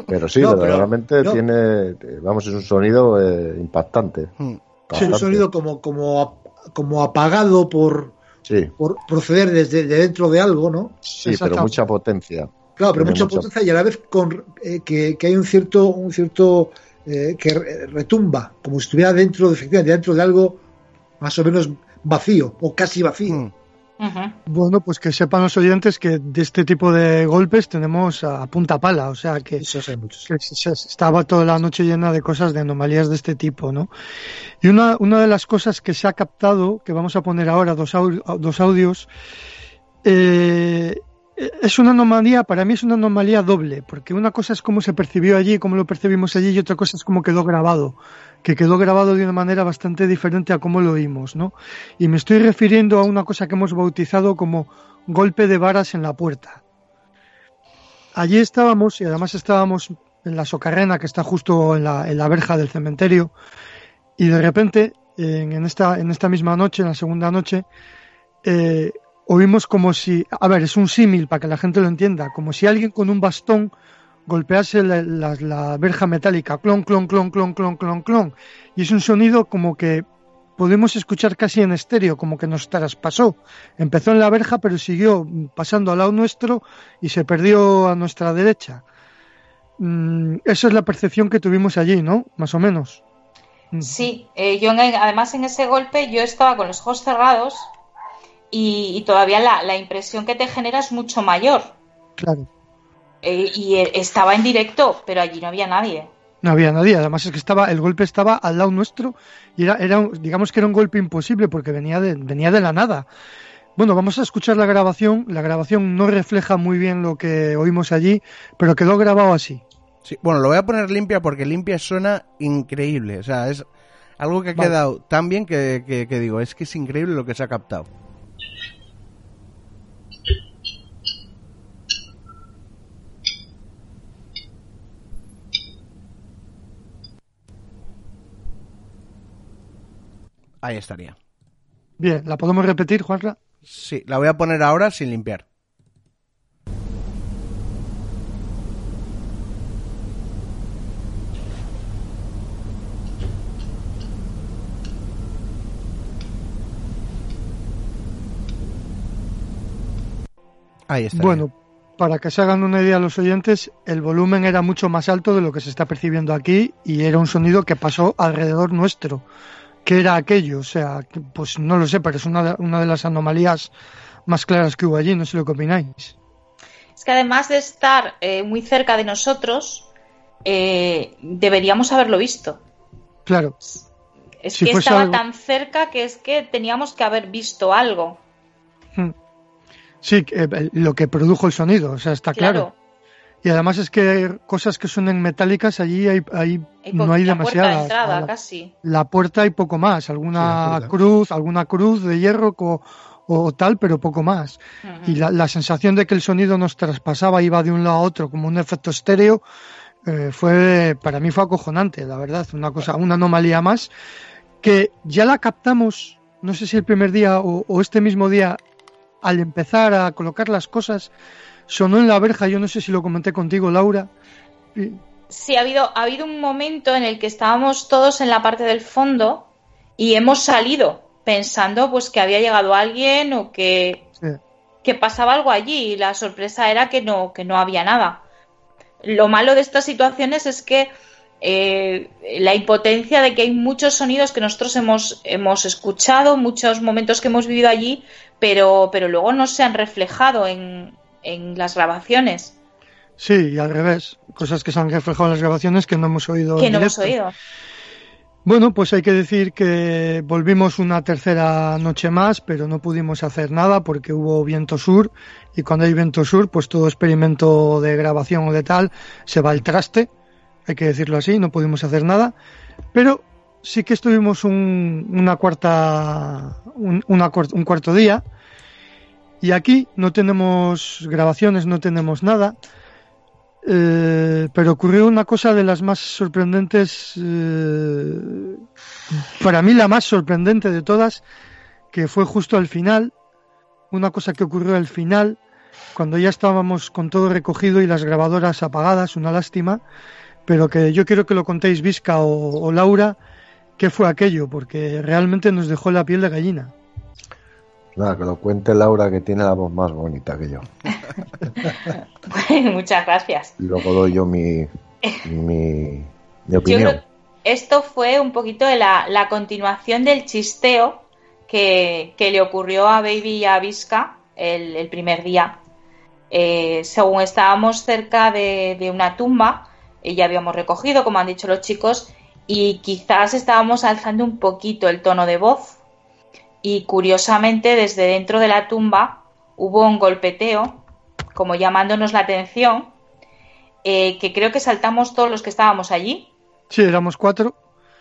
Pero sí, No, pero- verdaderamente no. tiene, vamos, es un sonido eh, impactante. Mm. Sí, un sonido como, como, como apagado por, Sí, por proceder desde de dentro de algo, ¿no? sí, Exacto. pero mucha potencia. Claro, pero mucha mucha- potencia y a la vez con eh, que, que hay un cierto, un cierto eh, que re- retumba, como si estuviera dentro, de- efectivamente, dentro de algo más o menos vacío o casi vacío. Mm. Bueno, pues que sepan los oyentes que de este tipo de golpes tenemos a punta pala. O sea, que Esos hay muchos. que se- se- estaba toda la noche llena de cosas, de anomalías de este tipo, ¿no? Y una, una de las cosas que se ha captado, que vamos a poner ahora dos, au- dos audios, eh, es una anomalía, para mí es una anomalía doble, porque una cosa es cómo se percibió allí, cómo lo percibimos allí, y otra cosa es cómo quedó grabado, que quedó grabado de una manera bastante diferente a cómo lo oímos, ¿no? Y me estoy refiriendo a una cosa que hemos bautizado como golpe de varas en la puerta. Allí estábamos, y además estábamos en la socarrena que está justo en la, en la verja del cementerio, y de repente, en, esta, en esta misma noche, en la segunda noche, eh, oímos como si, a ver, es un símil para que la gente lo entienda, como si alguien con un bastón golpease la, la- la verja metálica, clon, clon, clon, clon, clon, clon, clon. Y es un sonido como que podemos escuchar casi en estéreo, como que nos traspasó. Empezó en la verja, pero siguió pasando al lado nuestro y se perdió a nuestra derecha. Mm, esa es la percepción que tuvimos allí, ¿no? Más o menos. Mm. Sí, eh, yo en- además en ese golpe yo estaba con los ojos cerrados y, y todavía la, la impresión que te genera es mucho mayor. Claro. Eh, y eh, estaba en directo, pero allí no había nadie. No había nadie, además es que estaba, el golpe estaba al lado nuestro y era, era un- digamos que era un golpe imposible porque venía de, venía de la nada. Bueno, vamos a escuchar la grabación. La grabación no refleja muy bien lo que oímos allí, pero quedó grabado así. Sí, bueno, lo voy a poner limpia porque limpia suena increíble. O sea, es algo que ha Vale. quedado tan bien que, que- que digo, es que es increíble lo que se ha captado. Ahí estaría. Bien, ¿la podemos repetir, Juanra? Sí, la voy a poner ahora sin limpiar. Ahí está. Bueno, para que se hagan una idea los oyentes, el volumen era mucho más alto de lo que se está percibiendo aquí y era un sonido que pasó alrededor nuestro. ¿Qué era aquello? O sea, pues no lo sé, pero es una de, una de las anomalías más claras que hubo allí, no sé lo que opináis. Es que además de estar eh, muy cerca de nosotros, eh, deberíamos haberlo visto. Claro, Es Si que estaba algo- tan cerca que es que teníamos que haber visto algo. sí, eh, lo que produjo el sonido, o sea, está claro. Claro. Y además es que cosas que suenen metálicas allí hay, hay- Hay no hay la puerta demasiadas. entrada, la, casi. la puerta y poco más, alguna cruz, alguna cruz de hierro o, tal, pero poco más. Y la, la sensación de que el sonido nos traspasaba, iba de un lado a otro como un efecto estéreo, eh, fue para mí fue acojonante, la verdad, una cosa, una anomalía más que ya la captamos, no sé si el primer día o, o este mismo día, al empezar a colocar las cosas, sonó en la verja, yo no sé si lo comenté contigo, Laura. Sí, ha habido, ha habido un momento en el que estábamos todos en la parte del fondo y hemos salido pensando pues que había llegado alguien o que, sí. que pasaba algo allí y la sorpresa era que no, que no había nada. Lo malo de estas situaciones es que eh, la impotencia de que hay muchos sonidos que nosotros hemos, hemos escuchado, muchos momentos que hemos vivido allí, pero, pero luego no se han reflejado en, en las grabaciones, Sí, y al revés, cosas que se han reflejado en las grabaciones que no hemos oído. que no hemos oído. Bueno, pues hay que decir que volvimos una tercera noche más, pero no pudimos hacer nada porque hubo viento sur y cuando hay viento sur, pues todo experimento de grabación o de tal se va al traste. hay que decirlo así, no pudimos hacer nada, pero sí que estuvimos un, una cuarta, un, una, un cuarto día y aquí no tenemos grabaciones, no tenemos nada, eh, pero ocurrió una cosa de las más sorprendentes, eh, para mí la más sorprendente de todas, que fue justo al final, una cosa que ocurrió al final, cuando ya estábamos con todo recogido y las grabadoras apagadas, una lástima, pero que yo quiero que lo contéis Visca o, o Laura, qué fue aquello, porque realmente nos dejó la piel de gallina. Nada, que lo cuente Laura, que tiene la voz más bonita que yo. bueno, muchas gracias. Y luego doy yo mi, mi, mi opinión. esto fue un poquito de la, la continuación del chisteo que, que, le ocurrió a Baby y a Visca el, el primer día. Eh, según estábamos cerca de, de una tumba, y ya habíamos recogido, como han dicho los chicos, y quizás estábamos alzando un poquito el tono de voz y curiosamente desde dentro de la tumba hubo un golpeteo, como llamándonos la atención, eh, que creo que saltamos todos los que estábamos allí. Sí, éramos cuatro.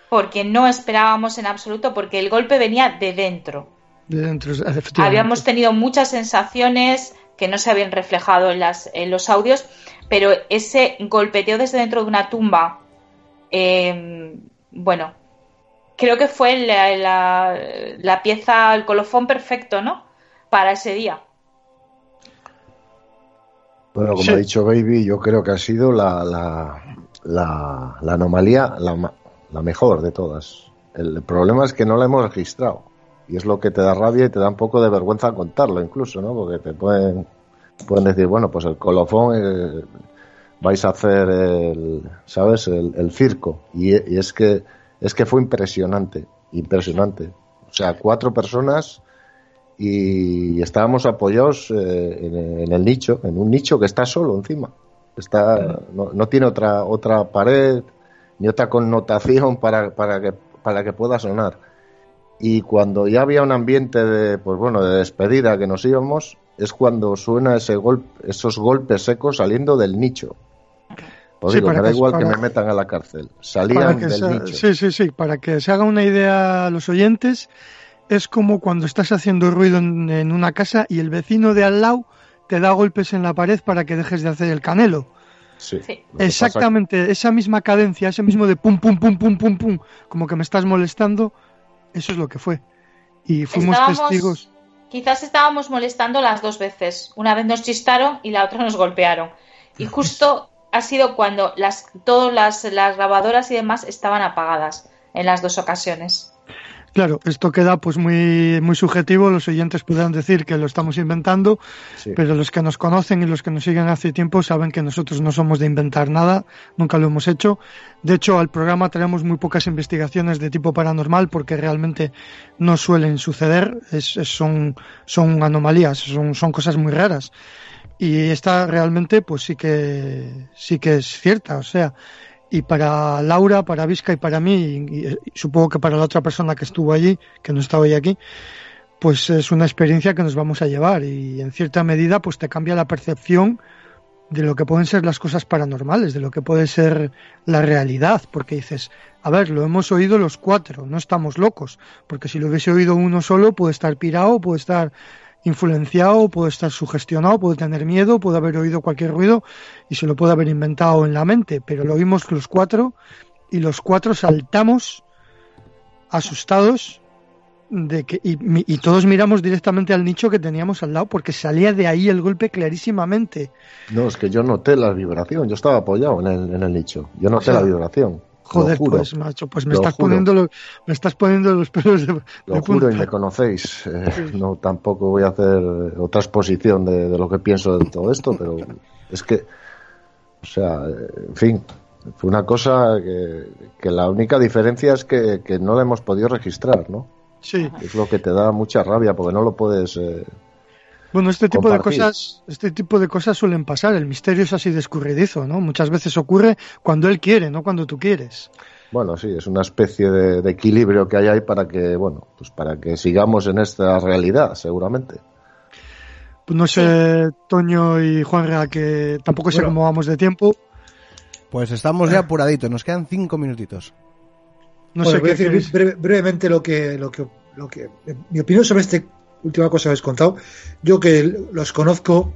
Porque no esperábamos en absoluto, porque el golpe venía de dentro. De dentro, Habíamos tenido muchas sensaciones que no se habían reflejado en, las, en los audios, pero ese golpeteo desde dentro de una tumba, eh, bueno, creo que fue la, la, la, pieza, el colofón perfecto, ¿no? Para ese día. Bueno, como sí. ha dicho Baby, yo creo que ha sido la, la, la, la anomalía la, la, mejor de todas. El problema es que no la hemos registrado. Y es lo que te da rabia y te da un poco de vergüenza contarlo incluso, ¿no? Porque te pueden, pueden decir, bueno, pues el colofón eh, vais a hacer el, ¿sabes? El, el circo. Y, y es que es que fue impresionante, impresionante. O sea, cuatro personas y estábamos apoyados eh, en, en, el nicho, en un nicho que está solo encima. Está, no, no, tiene otra, otra pared ni otra connotación para, para, que, para que pueda sonar. Y cuando ya había un ambiente de, pues bueno, de despedida que nos íbamos, es cuando suena ese golpe, esos golpes secos saliendo del nicho. Os sí, digo, me da igual para, que me metan a la cárcel. Salían del nicho. Sí, sí, sí. Para que se haga una idea a los oyentes, es como cuando estás haciendo ruido en, en, una casa y el vecino de al lado te da golpes en la pared para que dejes de hacer el canelo. Sí. sí. Exactamente, esa misma cadencia, ese mismo de pum, pum, pum, pum, pum, pum, como que me estás molestando, eso es lo que fue. Y fuimos estábamos, testigos. Quizás estábamos molestando las dos veces. Una vez nos chistaron y la otra nos golpearon. Y justo ha sido cuando las, todas las, las, grabadoras y demás estaban apagadas en las dos ocasiones. Claro, esto queda pues muy, muy subjetivo, los oyentes podrán decir que lo estamos inventando, sí. pero los que nos conocen y los que nos siguen hace tiempo saben que nosotros no somos de inventar nada, nunca lo hemos hecho. De hecho, al programa traemos muy pocas investigaciones de tipo paranormal porque realmente no suelen suceder, es, es, son, son anomalías, son, son cosas muy raras y esta realmente pues sí que sí que es cierta o sea y para Laura para Vizca y para mí y, y, supongo que para la otra persona que estuvo allí que no estaba hoy aquí pues es una experiencia que nos vamos a llevar y en cierta medida pues te cambia la percepción de lo que pueden ser las cosas paranormales, de lo que puede ser la realidad, porque dices, a ver, lo hemos oído los cuatro, no estamos locos, porque si lo hubiese oído uno solo puede estar pirado, puede estar influenciado, puede estar sugestionado, puede tener miedo, puede haber oído cualquier ruido y se lo puede haber inventado en la mente, pero lo vimos los cuatro y los cuatro saltamos asustados de que y, y, todos miramos directamente al nicho que teníamos al lado porque salía de ahí el golpe clarísimamente. No, es que yo noté la vibración, yo estaba apoyado en el, en el nicho, yo noté o sea, la vibración. Joder, pues macho, pues me estás poniendo lo, me estás poniendo los pelos de, de Lo juro y me conocéis. Eh, sí. No tampoco voy a hacer otra exposición de, de, lo que pienso de todo esto, pero es que, o sea, en fin, fue una cosa que, que la única diferencia es que, que, no la hemos podido registrar, ¿no? Sí. Es lo que te da mucha rabia porque no lo puedes. Eh, bueno, este tipo compartir. de cosas, este tipo de cosas suelen pasar. El misterio es así de escurridizo, ¿no? Muchas veces ocurre cuando él quiere, no cuando tú quieres. Bueno, sí, es una especie de, de equilibrio que hay ahí para que, bueno, pues para que sigamos en esta realidad, seguramente. Pues no sé, Toño y Juanra, que tampoco sé bueno, cómo vamos de tiempo. Pues estamos ya apuraditos, nos quedan cinco minutitos. No sé voy a decir brevemente lo que, lo que, lo que, mi opinión sobre esta última cosa que habéis contado. Yo que los conozco,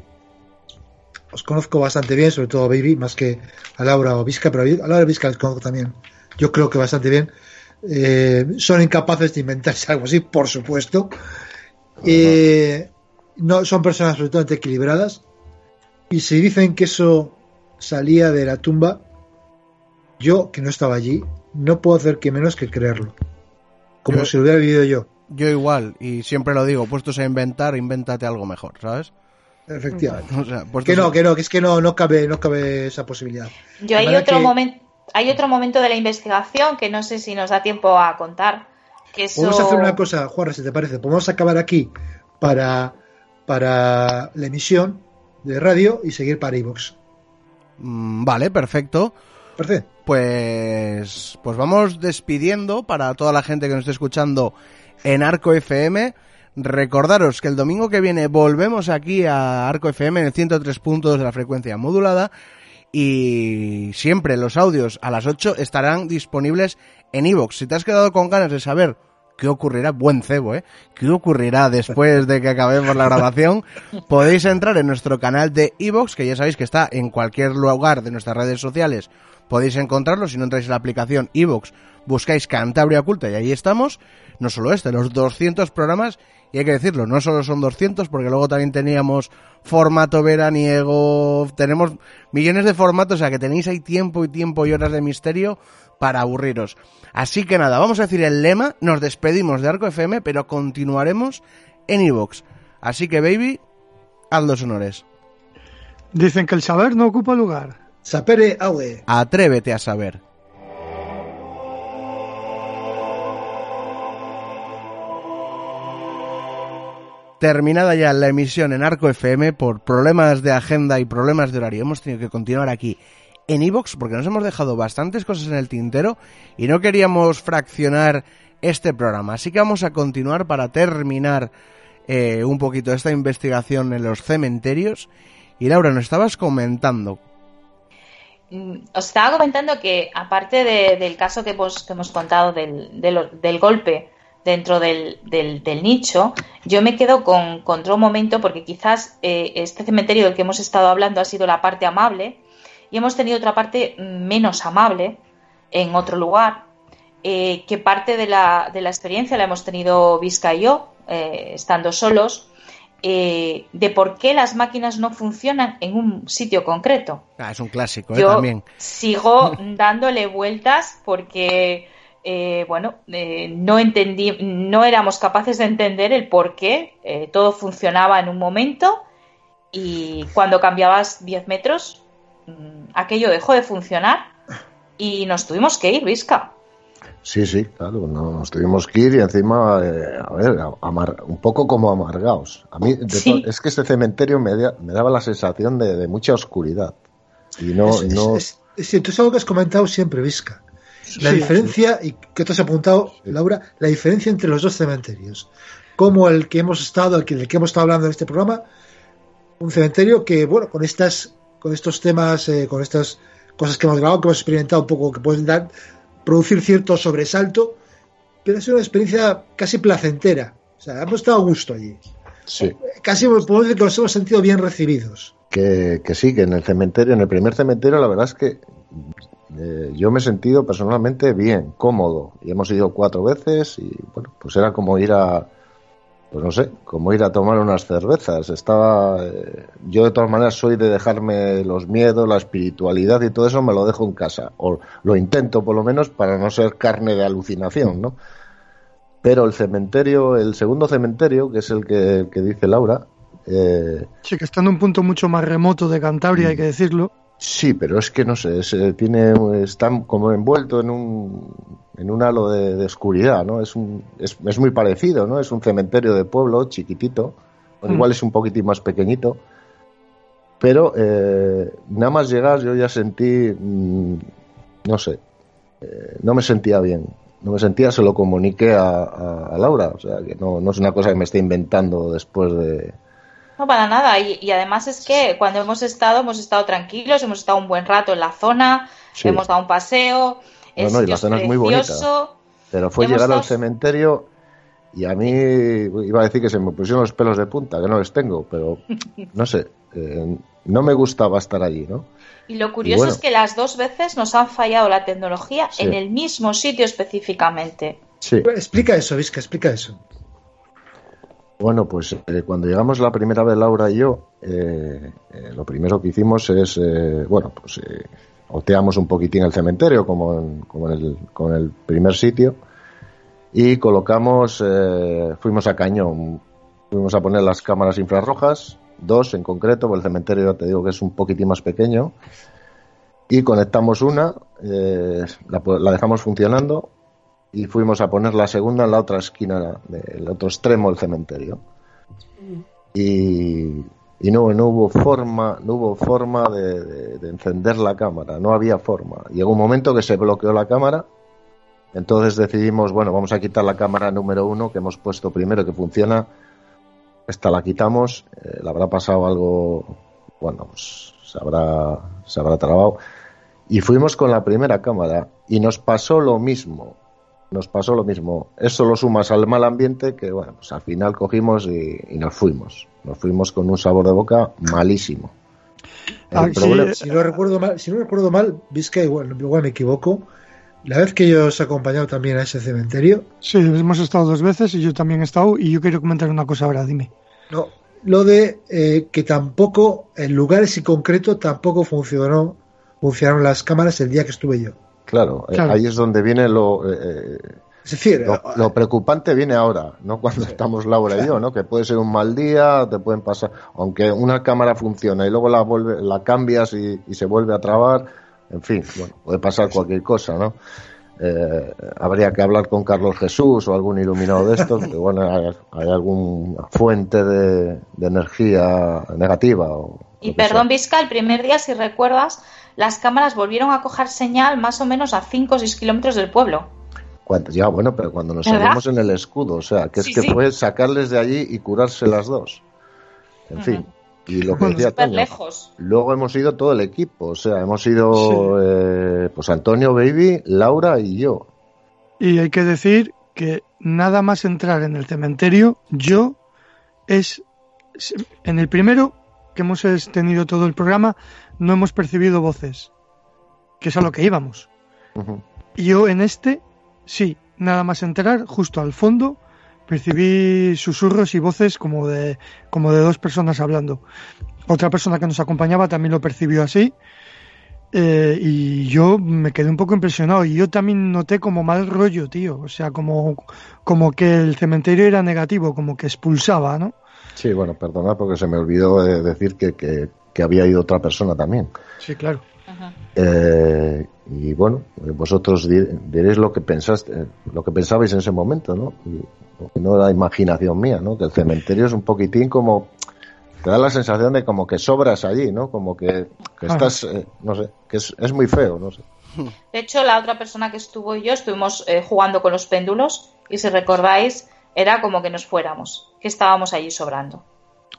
os conozco bastante bien, sobre todo a Baby, más que a Laura o Vizca, pero a Laura Vizca les conozco también. Yo creo que bastante bien. Eh, son incapaces de inventarse algo así, por supuesto. Eh, no son personas absolutamente equilibradas. Y si dicen que eso salía de la tumba, yo, que no estaba allí, no puedo hacer que menos que creerlo. Como si lo hubiera vivido yo. Yo igual, y siempre lo digo, puestos a inventar, invéntate algo mejor, ¿sabes? Efectivamente. que no, que no, que es que no, no cabe, no cabe esa posibilidad. Yo hay otro momento, hay otro momento de la investigación que no sé si nos da tiempo a contar. Que Vamos a hacer una cosa, Juan, si te parece. Podemos acabar aquí para, para la emisión de radio y seguir para iVox. Mm, vale, perfecto. Perfecto. Pues, pues vamos despidiendo para toda la gente que nos esté escuchando en Arco FM. Recordaros que el domingo que viene volvemos aquí a Arco FM en el 103 puntos de la frecuencia modulada y siempre los audios a las 8 estarán disponibles en iVoox. Si te has quedado con ganas de saber qué ocurrirá, buen cebo, ¿eh? ¿Qué ocurrirá después de que acabemos la grabación? Podéis entrar en nuestro canal de iVoox, que ya sabéis que está en cualquier lugar de nuestras redes sociales. Podéis encontrarlo si no entráis en la aplicación iVoox, buscáis Cantabria Oculta y ahí estamos. No solo este, los 200 programas y hay que decirlo, no solo son 200, porque luego también teníamos formato veraniego, tenemos millones de formatos, o sea que tenéis ahí tiempo y tiempo y horas de misterio para aburriros. Así que nada, vamos a decir el lema, nos despedimos de Arco FM, pero continuaremos en Evox. Así que, baby, haz los honores. Dicen que el saber no ocupa lugar. Sapere aue. Atrévete a saber. Terminada ya la emisión en Arco FM por problemas de agenda y problemas de horario. Hemos tenido que continuar aquí en Evox porque nos hemos dejado bastantes cosas en el tintero y no queríamos fraccionar este programa. Así que vamos a continuar para terminar eh, un poquito esta investigación en los cementerios. Y Laura, nos estabas comentando. Mm, os estaba comentando que, aparte del caso que hemos, contado del golpe dentro del, del, nicho, yo me quedo con, otro momento porque quizás eh, este cementerio del que hemos estado hablando ha sido la parte amable y hemos tenido otra parte menos amable en otro lugar, eh, que parte de la, de la, experiencia la hemos tenido Vizca y yo, eh, estando solos, de por qué las máquinas no funcionan en un sitio concreto. Ah, es un clásico, yo también. Sigo dándole vueltas porque eh, bueno, eh, no entendí, no éramos capaces de entender el por qué eh, todo funcionaba en un momento y cuando cambiabas 10 metros, mm, aquello dejó de funcionar y nos tuvimos que ir, Visca. Sí, sí, claro, nos tuvimos que ir y encima, a ver, un poco como amargados. A mí, es que ese cementerio me, me daba la sensación de, mucha oscuridad. Y no, es, no... Es, es, algo que has comentado siempre, Visca. La diferencia, y que te has apuntado, Laura, la diferencia entre los dos cementerios. Como el que hemos estado, el que, que hemos estado hablando en este programa, un cementerio que, bueno, con estas, con estos temas, eh, con estas cosas que hemos grabado, que hemos experimentado un poco, que pueden dar, producir cierto sobresalto, pero ha sido una experiencia casi placentera. O sea, hemos estado a gusto allí. Sí. Casi podemos decir que nos hemos sentido bien recibidos. Que, que sí, que en el cementerio, en el primer cementerio, la verdad es que eh, yo me he sentido personalmente bien, cómodo. Y hemos ido cuatro veces y, bueno, pues era como ir a, pues no sé, como ir a tomar unas cervezas. Estaba, eh, yo de todas maneras soy de dejarme los miedos, la espiritualidad y todo eso me lo dejo en casa. O lo intento por lo menos para no ser carne de alucinación, ¿no? Pero el cementerio, el segundo cementerio, que es el que, dice Laura, eh, sí, que está en un punto mucho más remoto de Cantabria, hay que decirlo. Sí, pero es que no sé, tiene, está como envuelto en un, en un halo de, oscuridad, ¿no? Es, un, es, es, muy parecido, ¿no? Es un cementerio de pueblo chiquitito, mm. igual es un poquitín más pequeñito, pero eh, nada más llegar yo ya sentí, mm, no sé, eh, no me sentía bien, no me sentía, se lo comuniqué a, a, Laura, o sea, que no, no es una cosa que me esté inventando después de, no, para nada. Y, además es que cuando hemos estado, hemos estado tranquilos, hemos estado un buen rato en la zona, Sí. hemos dado un paseo, el No, no, y la zona es muy bonita. Pero fue llegar al cementerio y a mí iba a decir que se me pusieron los pelos de punta, que no los tengo, pero no sé, eh, no me gustaba estar allí, ¿no? Y lo curioso bueno. es que las dos veces nos han fallado la tecnología Sí. en el mismo sitio específicamente. Sí. Explica eso, Vizca, explica eso. Bueno, pues eh, cuando llegamos la primera vez Laura y yo, eh, eh, lo primero que hicimos es, eh, bueno, pues eh, oteamos un poquitín el cementerio como en, como el, como en el primer sitio y colocamos, fuimos a cañón, fuimos a poner las cámaras infrarrojas, dos en concreto, porque el cementerio ya te digo que es un poquitín más pequeño, y conectamos una, la, la dejamos funcionando y fuimos a poner la segunda en la otra esquina, del otro extremo del cementerio. Y, y no, no hubo forma, no hubo forma de, de- de encender la cámara, no había forma. Llegó un momento que se bloqueó la cámara, entonces decidimos, bueno, vamos a quitar la cámara número uno que hemos puesto primero que funciona. Esta la quitamos, eh, le habrá pasado algo, bueno, pues, se habrá, se habrá trabado. Y fuimos con la primera cámara y nos pasó lo mismo. Nos pasó lo mismo. Eso lo sumas al mal ambiente que, bueno, pues al final cogimos y, y nos fuimos. Nos fuimos con un sabor de boca malísimo. Ah, sí, Si no recuerdo mal, si no recuerdo mal, Vizca, igual, igual me equivoco. La vez que yo os he acompañado también a ese cementerio, Sí, hemos estado dos veces y yo también he estado y yo quiero comentar una cosa ahora, dime. no, lo de eh, que tampoco, en lugares en concreto, tampoco funcionó, funcionaron las cámaras el día que estuve yo. Claro, eh, Claro. ahí es donde viene lo, eh, Es decir, lo, lo preocupante viene ahora, no cuando estamos Laura y yo, ¿no? Que puede ser un mal día, te pueden pasar, aunque una cámara funciona y luego la vuelve, la cambias y, y se vuelve a trabar, en fin, bueno, puede pasar cualquier cosa, ¿no? Eh, habría que hablar con Carlos Jesús o algún iluminado de estos, que bueno, hay, hay alguna fuente de, de energía negativa. O, Y lo perdón. Vizca, el primer día, si recuerdas, las cámaras volvieron a coger señal más o menos a 5 o 6 kilómetros del pueblo. Cuando- ya, bueno, pero cuando nos ¿Verdad? salimos en el escudo, o sea, que es Sí, que sí. fue sacarles de allí y curarse las dos. En fin, y lo que Bueno, decía Súper Toño, lejos. luego hemos ido todo el equipo, o sea, hemos ido eh, pues Antonio Baby, Laura y yo. Y hay que decir que nada más entrar en el cementerio, yo es en el primero que hemos tenido todo el programa, no hemos percibido voces, que es a lo que íbamos. Y yo en este, sí, nada más entrar, justo al fondo, percibí susurros y voces como de, como de dos personas hablando. Otra persona que nos acompañaba también lo percibió así. eh, y yo me quedé un poco impresionado. Y yo también noté como mal rollo, tío. O sea, como, como que el cementerio era negativo, como que expulsaba, ¿no? Sí, bueno, perdona porque se me olvidó de decir que, que, que había ido otra persona también. Sí, claro. Eh, y bueno, eh, vosotros di- diréis lo que pensaste, eh, lo que pensabais en ese momento, ¿no? Y, porque no era imaginación mía, ¿no? Que el cementerio es un poquitín como te da la sensación de como que sobras allí, ¿no? Como que, estás, eh, no sé, que es, es muy feo, no sé. De hecho, la otra persona que estuvo y yo estuvimos eh, jugando con los péndulos y si recordáis, era como que nos fuéramos, que estábamos allí sobrando.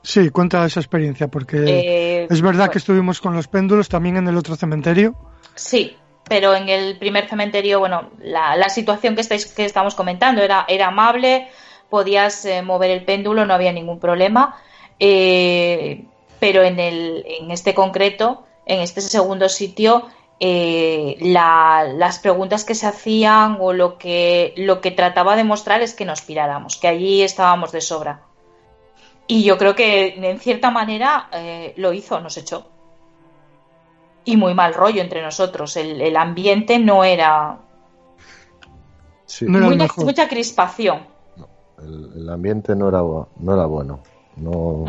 Sí, cuenta esa experiencia, porque Eh, es verdad bueno. que estuvimos con los péndulos también en el otro cementerio. Sí, pero en el primer cementerio, bueno, la, la situación que, estáis, que estamos comentando era, era amable, podías eh, mover el péndulo, no había ningún problema, eh, pero en, el, en este concreto, en este segundo sitio, eh, la- las preguntas que se hacían o lo que, lo que trataba de mostrar es que nos piráramos, que allí estábamos de sobra. Y yo creo que en cierta manera eh, lo hizo, nos echó y muy mal rollo entre nosotros. El, el ambiente no era. Sí, No era el muy- mejor. mucha crispación. el, el ambiente no era, no era bueno. No,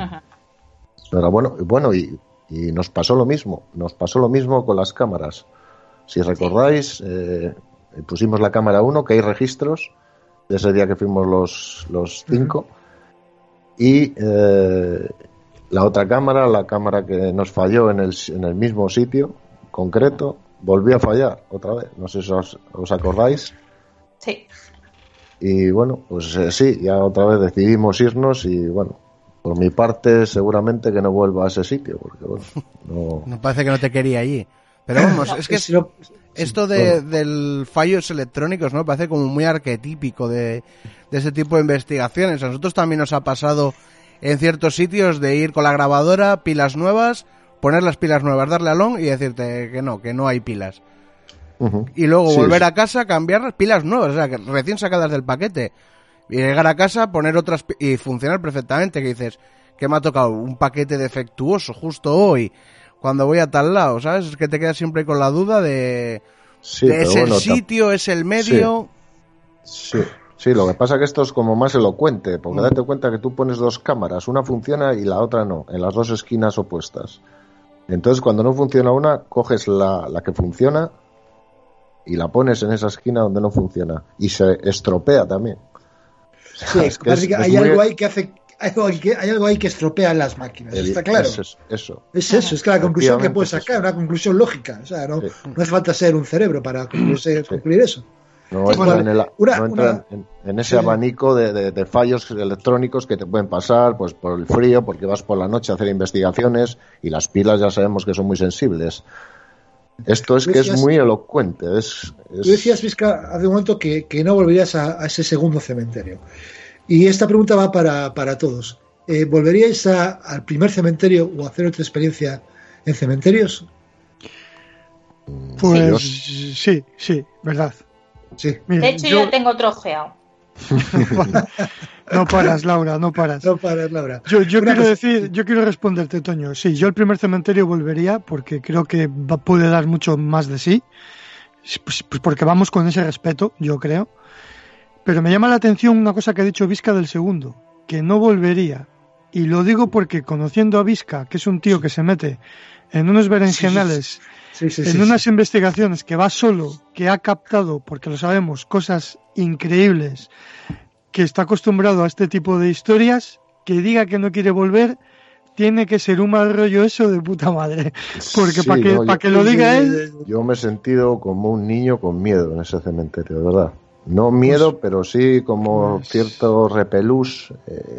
era bueno. Y bueno, y, y nos pasó lo mismo. Nos pasó lo mismo con las cámaras. Si recordáis, eh, pusimos la cámara 1, que hay registros de ese día que fuimos los, los cinco. Y eh, la otra cámara, la cámara que nos falló en el, en el mismo sitio concreto, volvió a fallar otra vez. No sé si os, os acordáis. Sí. Y bueno, pues eh, sí, ya otra vez decidimos irnos y bueno, por mi parte seguramente que no vuelva a ese sitio, porque bueno, no... No parece que no te quería allí. Pero vamos, es que si, lo, esto de, del fallos electrónicos, ¿no? Parece como muy arquetípico de, de ese tipo de investigaciones. A nosotros también nos ha pasado en ciertos sitios de ir con la grabadora, pilas nuevas, poner las pilas nuevas, darle al on y decirte que no, que no hay pilas. Y luego Sí, volver sí. a casa, cambiar las pilas nuevas, o sea, que recién sacadas del paquete. Y llegar a casa, poner otras y funcionar perfectamente. Que dices, que me ha tocado un paquete defectuoso justo hoy, cuando voy a tal lado, ¿sabes? Es que te quedas siempre con la duda de, Sí, de es el bueno, sitio, es el medio. Sí, sí, lo que pasa es que esto es como más elocuente, Mm. porque date cuenta que tú pones dos cámaras, una funciona y la otra no, en las dos esquinas opuestas. Entonces, cuando no funciona una, coges la, la que funciona y la pones en esa esquina donde no funciona. Y se estropea también. Sí, Es que es- hay muy- algo ahí que hace. Hay algo, ahí que, hay algo ahí que estropea las máquinas, el- está claro. Eso, es- eso. Es eso, es que la conclusión que puedes es sacar, una conclusión lógica. O sea, no, Sí. no hace falta ser un cerebro para concluir, eso. No Sí, entra, bueno, en, el- una- no entra una- en, en ese Sí. abanico de, de- de fallos electrónicos que te pueden pasar pues por el frío, porque vas por la noche a hacer investigaciones y las pilas ya sabemos que son muy sensibles. Esto es que es muy elocuente. Es, es- Tú decías, Vizca, hace un momento que, que no volverías a, a ese segundo cementerio. Y esta pregunta va para, para todos. Eh, ¿Volveríais a- al primer cementerio o a hacer otra experiencia en cementerios? Pues sí, sí, verdad. Sí. Mira, De hecho, yo- tengo otro ojeado. no paras, Laura, no paras. No paras, Laura. Yo, quiero decir, yo quiero responderte, Toño. Sí, yo al primer cementerio volvería porque creo que va- puede dar mucho más de sí. Pues, pues porque vamos con ese respeto, yo creo. Pero me llama la atención una cosa que ha dicho Vizca del segundo, que no volvería. Y lo digo porque conociendo a Vizca, que es un tío que se mete en unos berenjenales, Sí, sí, en sí, unas sí. investigaciones que va solo, que ha captado, porque lo sabemos, cosas increíbles, que está acostumbrado a este tipo de historias, que diga que no quiere volver, tiene que ser un mal rollo eso de puta madre. Porque Sí, para que, no, pa' yo- que lo diga él, Yo me he sentido como un niño con miedo en ese cementerio, de verdad. No miedo, Pues pero sí como cierto repelús, eh,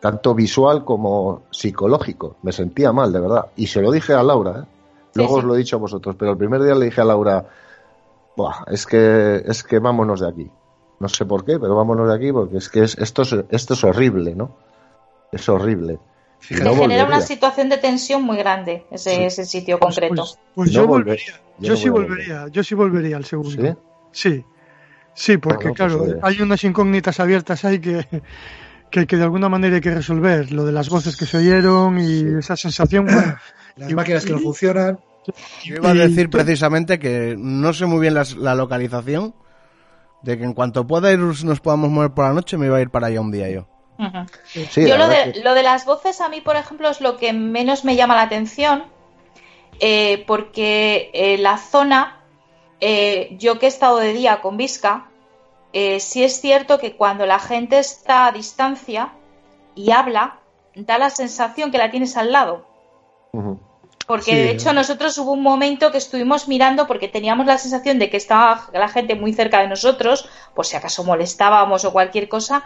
tanto visual como psicológico. Me sentía mal, de verdad. Y se lo dije a Laura, ¿eh? luego sí. os lo he dicho a vosotros, pero el primer día le dije a Laura, Buah, es que es que vámonos de aquí. No sé por qué, pero vámonos de aquí porque es que es, esto, es, esto es horrible, ¿no? Es horrible. Y Te no genera una situación de tensión muy grande ese, ese sitio concreto. pues No yo volver- volvería. yo Yo no sí volvería, yo sí volvería al segundo. ¿Sí? Sí, sí, porque Bueno, pues, claro, oye. hay unas incógnitas abiertas ahí que, que, que de alguna manera hay que resolver. Lo de las voces que se oyeron y esa sensación. bueno, Las máquinas que no funcionan. Yo iba a decir precisamente que no sé muy bien las- la localización, de que en cuanto pueda ir, nos podamos mover por la noche, me iba a ir para allá un día yo. Sí, Yo lo de, que- lo de las voces a mí, por ejemplo, es lo que menos me llama la atención, eh, porque eh, la zona, eh, yo que he estado de día con Visca, eh, sí es cierto que cuando la gente está a distancia y habla, da la sensación que la tienes al lado. Porque Sí. de hecho nosotros hubo un momento que estuvimos mirando porque teníamos la sensación de que estaba la gente muy cerca de nosotros, por si acaso molestábamos o cualquier cosa,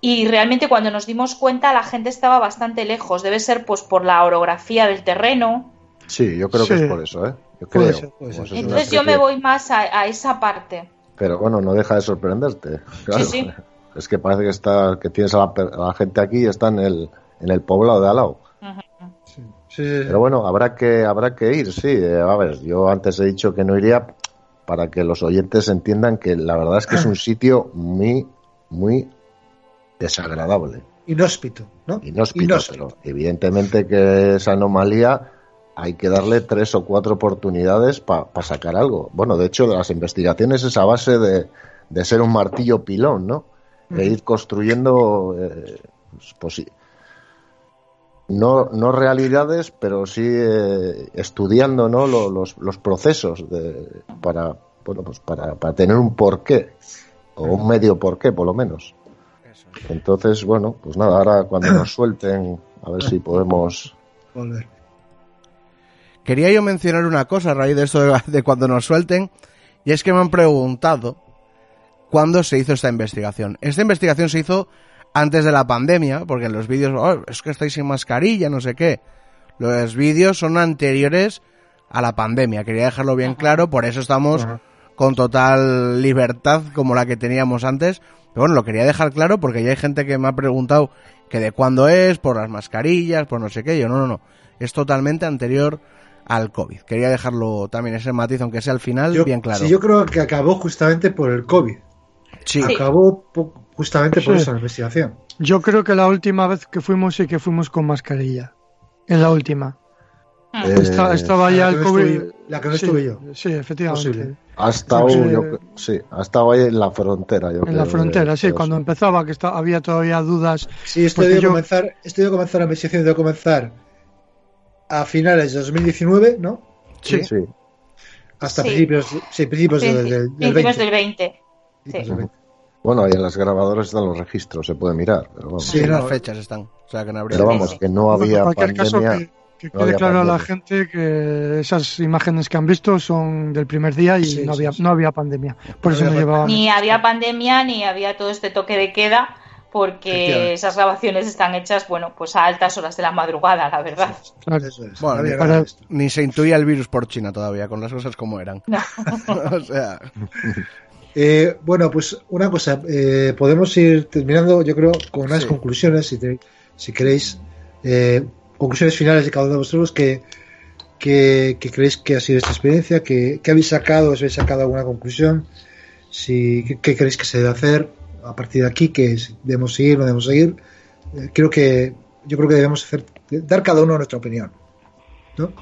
y realmente cuando nos dimos cuenta la gente estaba bastante lejos. Debe ser pues por la orografía del terreno. Sí, yo creo que es por eso, ¿eh? Yo Puede creo. ser, puede ser. Pues es una Entonces yo me voy más a, a esa parte. Pero bueno, no deja de sorprenderte. Claro. Sí, sí. Es que parece que está que tienes a la, per- a la gente aquí y está en el, en el poblado de al lado. Sí, sí. Pero bueno, habrá que habrá que ir, sí. Eh, a ver, yo antes he dicho que no iría para que los oyentes entiendan que la verdad es que es un sitio muy, muy desagradable. Inhóspito, ¿no? Inhóspito, Inhóspito. pero evidentemente que esa anomalía hay que darle tres o cuatro oportunidades para sacar algo. Bueno, de hecho, de las investigaciones es a base de, de ser un martillo pilón, ¿no? De ir construyendo, eh, pues, pues sí, no, no realidades, pero sí eh, estudiando ¿no? Lo- los, los procesos de, para, bueno, pues para, para tener un porqué, o un medio porqué, por lo menos. Entonces, bueno, pues nada, ahora cuando nos suelten, a ver si podemos. Volver. Quería yo mencionar una cosa a raíz de esto de, de cuando nos suelten, y es que me han preguntado cuándo se hizo esta investigación. Esta investigación se hizo antes de la pandemia, porque en los vídeos, "Oh, es que estáis sin mascarilla, no sé qué. Los vídeos son anteriores a la pandemia. Quería dejarlo bien claro, por eso estamos con total libertad como la que teníamos antes. Pero bueno, lo quería dejar claro porque ya hay gente que me ha preguntado que de cuándo es, por las mascarillas, por no sé qué. Yo no, no, no. Es totalmente anterior al COVID. Quería dejarlo también ese matiz, aunque sea al final, bien claro. Sí, yo creo que acabó justamente por el COVID. Sí. Acabó justamente por Sí. esa investigación. Yo creo que la última vez que fuimos sí que fuimos con mascarilla. En la última. Eh, Esta- estaba ya la el que no COVID. estuve- la que no sí, estuve yo. Sí, efectivamente. Posible. Ha estado, Sí, yo sí. cre- sí, ha estado ahí en la frontera. Yo En la frontera, de- sí, de cuando eso. empezaba, que había todavía dudas. Sí, esto Porque debe yo- comenzar, esto debe comenzar la investigación debe comenzar a finales de 2019, ¿no? Sí. Sí. Hasta Sí. principios, sí, principios del, del, del Principios 20. del 20. Principios Sí. del 20. Bueno, ahí en las grabadoras están los registros, se puede mirar. Pero vamos, Sí, Sí, las fechas están. O sea, que no habría pero vamos que no había en cualquier caso, pandemia. que, que no quede claro a la pandemia. gente que esas imágenes que han visto son del primer día y Sí, no, había, sí. no había pandemia. Por No eso no había llevaban. Ni había pandemia, ni había todo este toque de queda, porque esas grabaciones están hechas, bueno, pues a altas horas de la madrugada, la verdad. Claro. Eso es, Bueno, para-. Ni se intuía el virus por China todavía, con las cosas como eran. No. o sea, Eh, bueno, pues una cosa, eh, podemos ir terminando, yo creo, con unas Sí. conclusiones, si, te- si queréis, eh, conclusiones finales de cada uno de vosotros, que, que, que creéis que ha sido esta experiencia, que, que habéis sacado, si habéis sacado alguna conclusión, si, qué, qué creéis que se debe hacer a partir de aquí, que si debemos seguir, no debemos seguir. Eh, creo que, yo creo que debemos hacer, dar cada uno nuestra opinión. ¿no?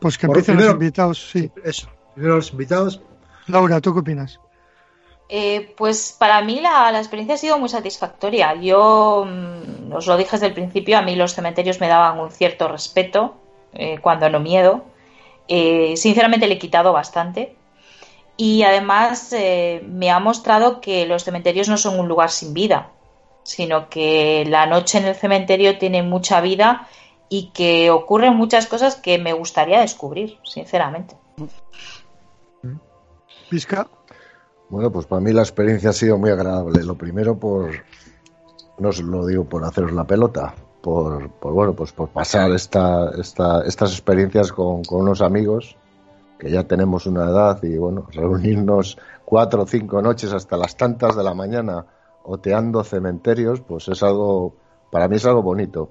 Pues que Por- empiecen primero- los invitados, sí. Eso, primero los invitados. Laura, ¿tú qué opinas? Eh, pues para mí la, la experiencia ha sido muy satisfactoria. Yo mm, os lo dije desde el principio, a mí los cementerios me daban un cierto respeto, eh, cuando no miedo. Eh, sinceramente le he quitado bastante. Y además eh, me ha mostrado que los cementerios no son un lugar sin vida, sino que la noche en el cementerio tiene mucha vida y que ocurren muchas cosas que me gustaría descubrir, sinceramente. Pisca. Bueno, pues para mí la experiencia ha sido muy agradable. Lo primero por, no os lo digo por haceros la pelota, por, por bueno, pues por pasar esta, esta, estas experiencias con, con unos amigos que ya tenemos una edad y bueno, reunirnos cuatro o cinco noches hasta las tantas de la mañana oteando cementerios, pues es algo, para mí es algo bonito.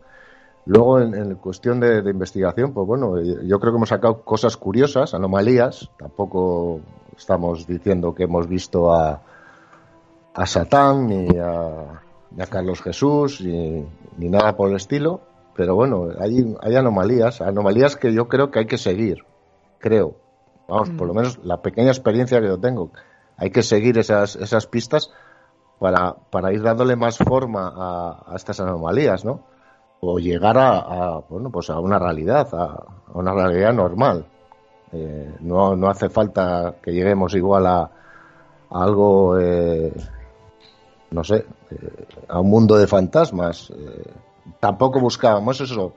Luego, en, en cuestión de, investigación, pues bueno, yo creo que hemos sacado cosas curiosas, anomalías. Tampoco estamos diciendo que hemos visto a, a Satán ni a, Carlos Jesús ni, ni nada por el estilo. Pero bueno, hay, hay anomalías, anomalías que yo creo que hay que seguir. Creo. Vamos, por lo menos la pequeña experiencia que yo tengo. Hay que seguir esas, esas pistas para, para ir dándole más forma a, a estas anomalías, ¿no? o llegar a, a, bueno pues a una realidad a, a una realidad normal eh, no, no hace falta que lleguemos igual a, a algo eh, no sé eh, a un mundo de fantasmas eh, tampoco buscábamos eso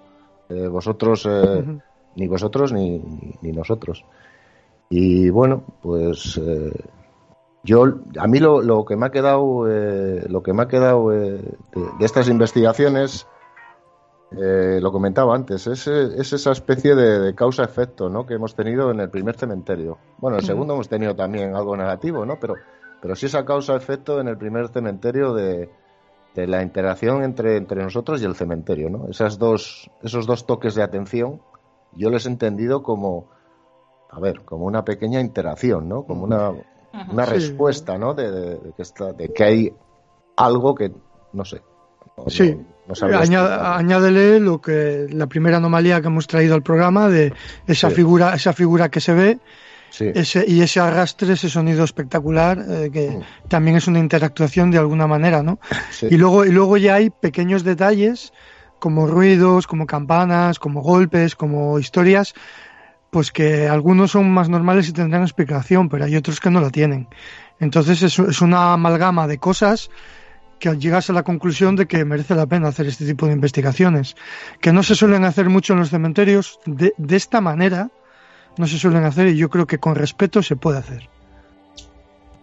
eh, vosotros Ujú. ni vosotros ni, ni, ni nosotros y bueno pues eh, yo a mí lo, lo que me ha quedado eh, lo que me ha quedado eh, de, de estas investigaciones eh, lo comentaba antes, es, es esa especie de, de causa-efecto ¿no? que hemos tenido en el primer cementerio. Bueno, en el segundo hemos tenido también algo negativo, ¿no? pero, pero sí esa causa-efecto en el primer cementerio de, de la interacción entre, entre nosotros y el cementerio. ¿no? Esas dos, esos dos toques de atención yo les he entendido como, a ver, como una pequeña interacción, ¿no? como una, una Sí. respuesta ¿no? de, de- de que está, de que hay algo que, no sé. no- Sí. no- no añádele lo que la primera anomalía que hemos traído al programa de esa Sí. figura, esa figura que se ve Sí. ese, y ese arrastre, ese sonido espectacular, eh, que Mm. también es una interactuación de alguna manera, ¿no? Sí. Y luego, y luego ya hay pequeños detalles, como ruidos, como campanas, como golpes, como historias, pues que algunos son más normales y tendrán explicación, pero hay otros que no la tienen. Entonces es, es una amalgama de cosas que llegas a la conclusión de que merece la pena hacer este tipo de investigaciones, que no se suelen hacer mucho en los cementerios de, de esta manera, no se suelen hacer y yo creo que con respeto se puede hacer.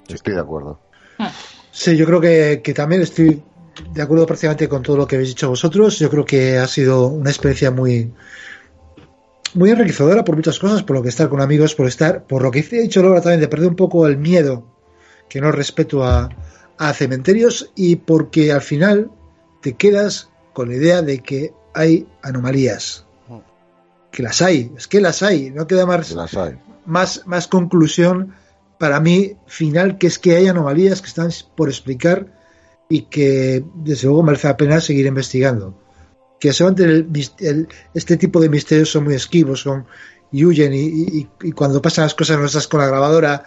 Estoy de acuerdo. Sí, yo creo que, que también estoy de acuerdo prácticamente con todo lo que habéis dicho vosotros. Yo creo que ha sido una experiencia muy muy enriquecedora por muchas cosas, por lo que estar con amigos, por estar, por lo que he dicho Laura también, de perder un poco el miedo, que no respeto a, a cementerios, y porque al final te quedas con la idea de que hay anomalías. Que las hay, es que las hay, no queda más, Las hay. más, más conclusión para mí final, que es que hay anomalías que están por explicar y que desde luego merece la pena seguir investigando. Que el- este tipo de misterios son muy esquivos son, y huyen y, cuando pasan las cosas no estás con la grabadora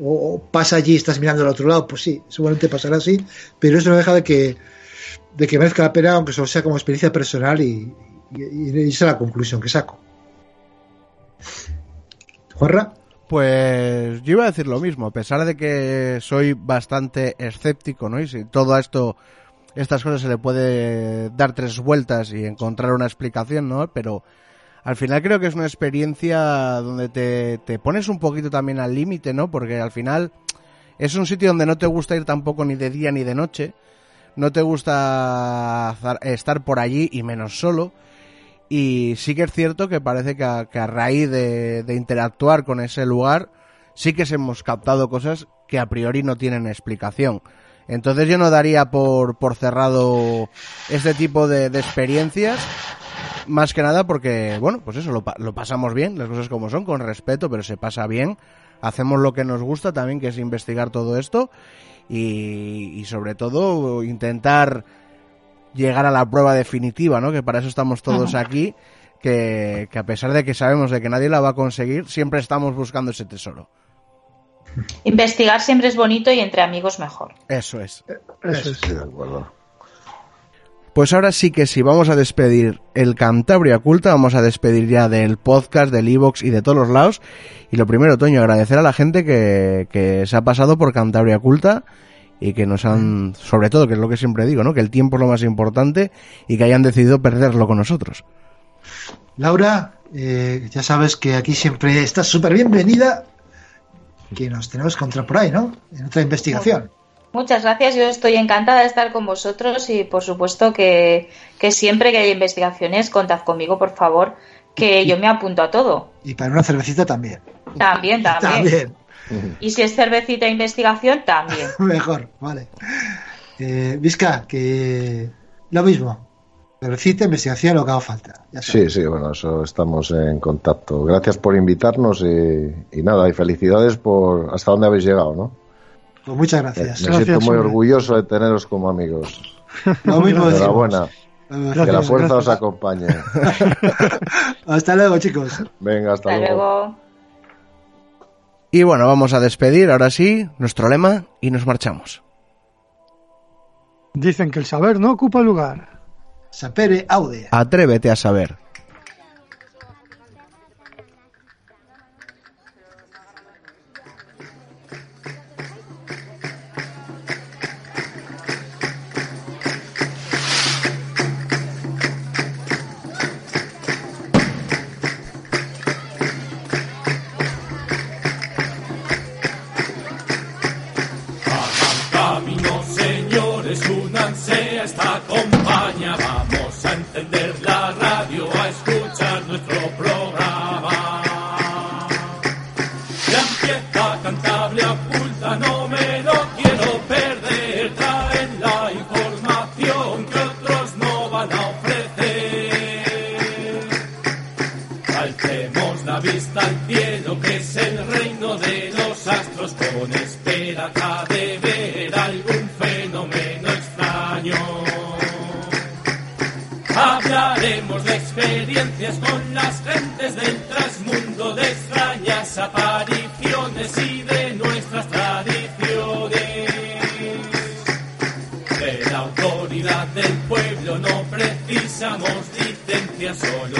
o, pasa allí y estás mirando al otro lado, pues sí, seguramente pasará así, pero eso no deja de que, de que merezca la pena, aunque solo sea como experiencia personal y, y, esa es la conclusión que saco. Juanra. Pues yo iba a decir lo mismo, a pesar de que soy bastante escéptico, ¿no? Y si todo esto, estas cosas se le puede dar tres vueltas y encontrar una explicación, ¿no? Pero al final creo que es una experiencia donde te, te pones un poquito también al límite, ¿no? Porque al final es un sitio donde no te gusta ir tampoco ni de día ni de noche, no te gusta estar por allí y menos solo. Y sí que es cierto que parece que a, que a raíz de, de interactuar con ese lugar, sí que se hemos captado cosas que a priori no tienen explicación. Entonces yo no daría por, por cerrado este tipo de, de experiencias, más que nada porque, bueno, pues eso, lo, lo pasamos bien, las cosas como son, con respeto, pero se pasa bien. Hacemos lo que nos gusta también, que es investigar todo esto y, y sobre todo intentar llegar a la prueba definitiva, ¿no? Que para eso estamos todos Ajá. aquí, que, que a pesar de que sabemos de que nadie la va a conseguir, siempre estamos buscando ese tesoro. Investigar siempre es bonito y entre amigos mejor. Eso es. Eso es. Sí, de acuerdo. Pues ahora sí que sí, vamos a despedir el Cantabria Culta, vamos a despedir ya del podcast, del iVoox y de todos los lados. Y lo primero, Toño, agradecer a la gente que, que se ha pasado por Cantabria Culta y que nos han, sobre todo, que es lo que siempre digo, ¿no? Que el tiempo es lo más importante y que hayan decidido perderlo con nosotros. Laura, eh, ya sabes que aquí siempre estás súper bienvenida, que nos tenemos que encontrar por ahí, ¿no? En otra investigación. Muchas gracias, yo estoy encantada de estar con vosotros y por supuesto que, que siempre que haya investigaciones, contad conmigo, por favor, que yo me apunto a todo. Y para una cervecita también. También, también. También. Y si es cervecita e investigación, también. Mejor, vale. Eh, Vizca, que lo mismo. Cervecita, investigación, lo que haga falta. Ya. Sí, sí, bueno, eso estamos en contacto. Gracias por invitarnos y, y nada, y felicidades por hasta dónde habéis llegado, ¿no? Pues muchas Me, gracias. me siento muy hombre. orgulloso de teneros como amigos. Lo mismo. Enhorabuena. que la fuerza gracias. os acompañe. Hasta luego, chicos. Venga, hasta, Hasta luego. Y bueno, vamos a despedir ahora sí nuestro lema y nos marchamos. Dicen que el saber no ocupa lugar. Sapere aude. Atrévete a saber. Yes,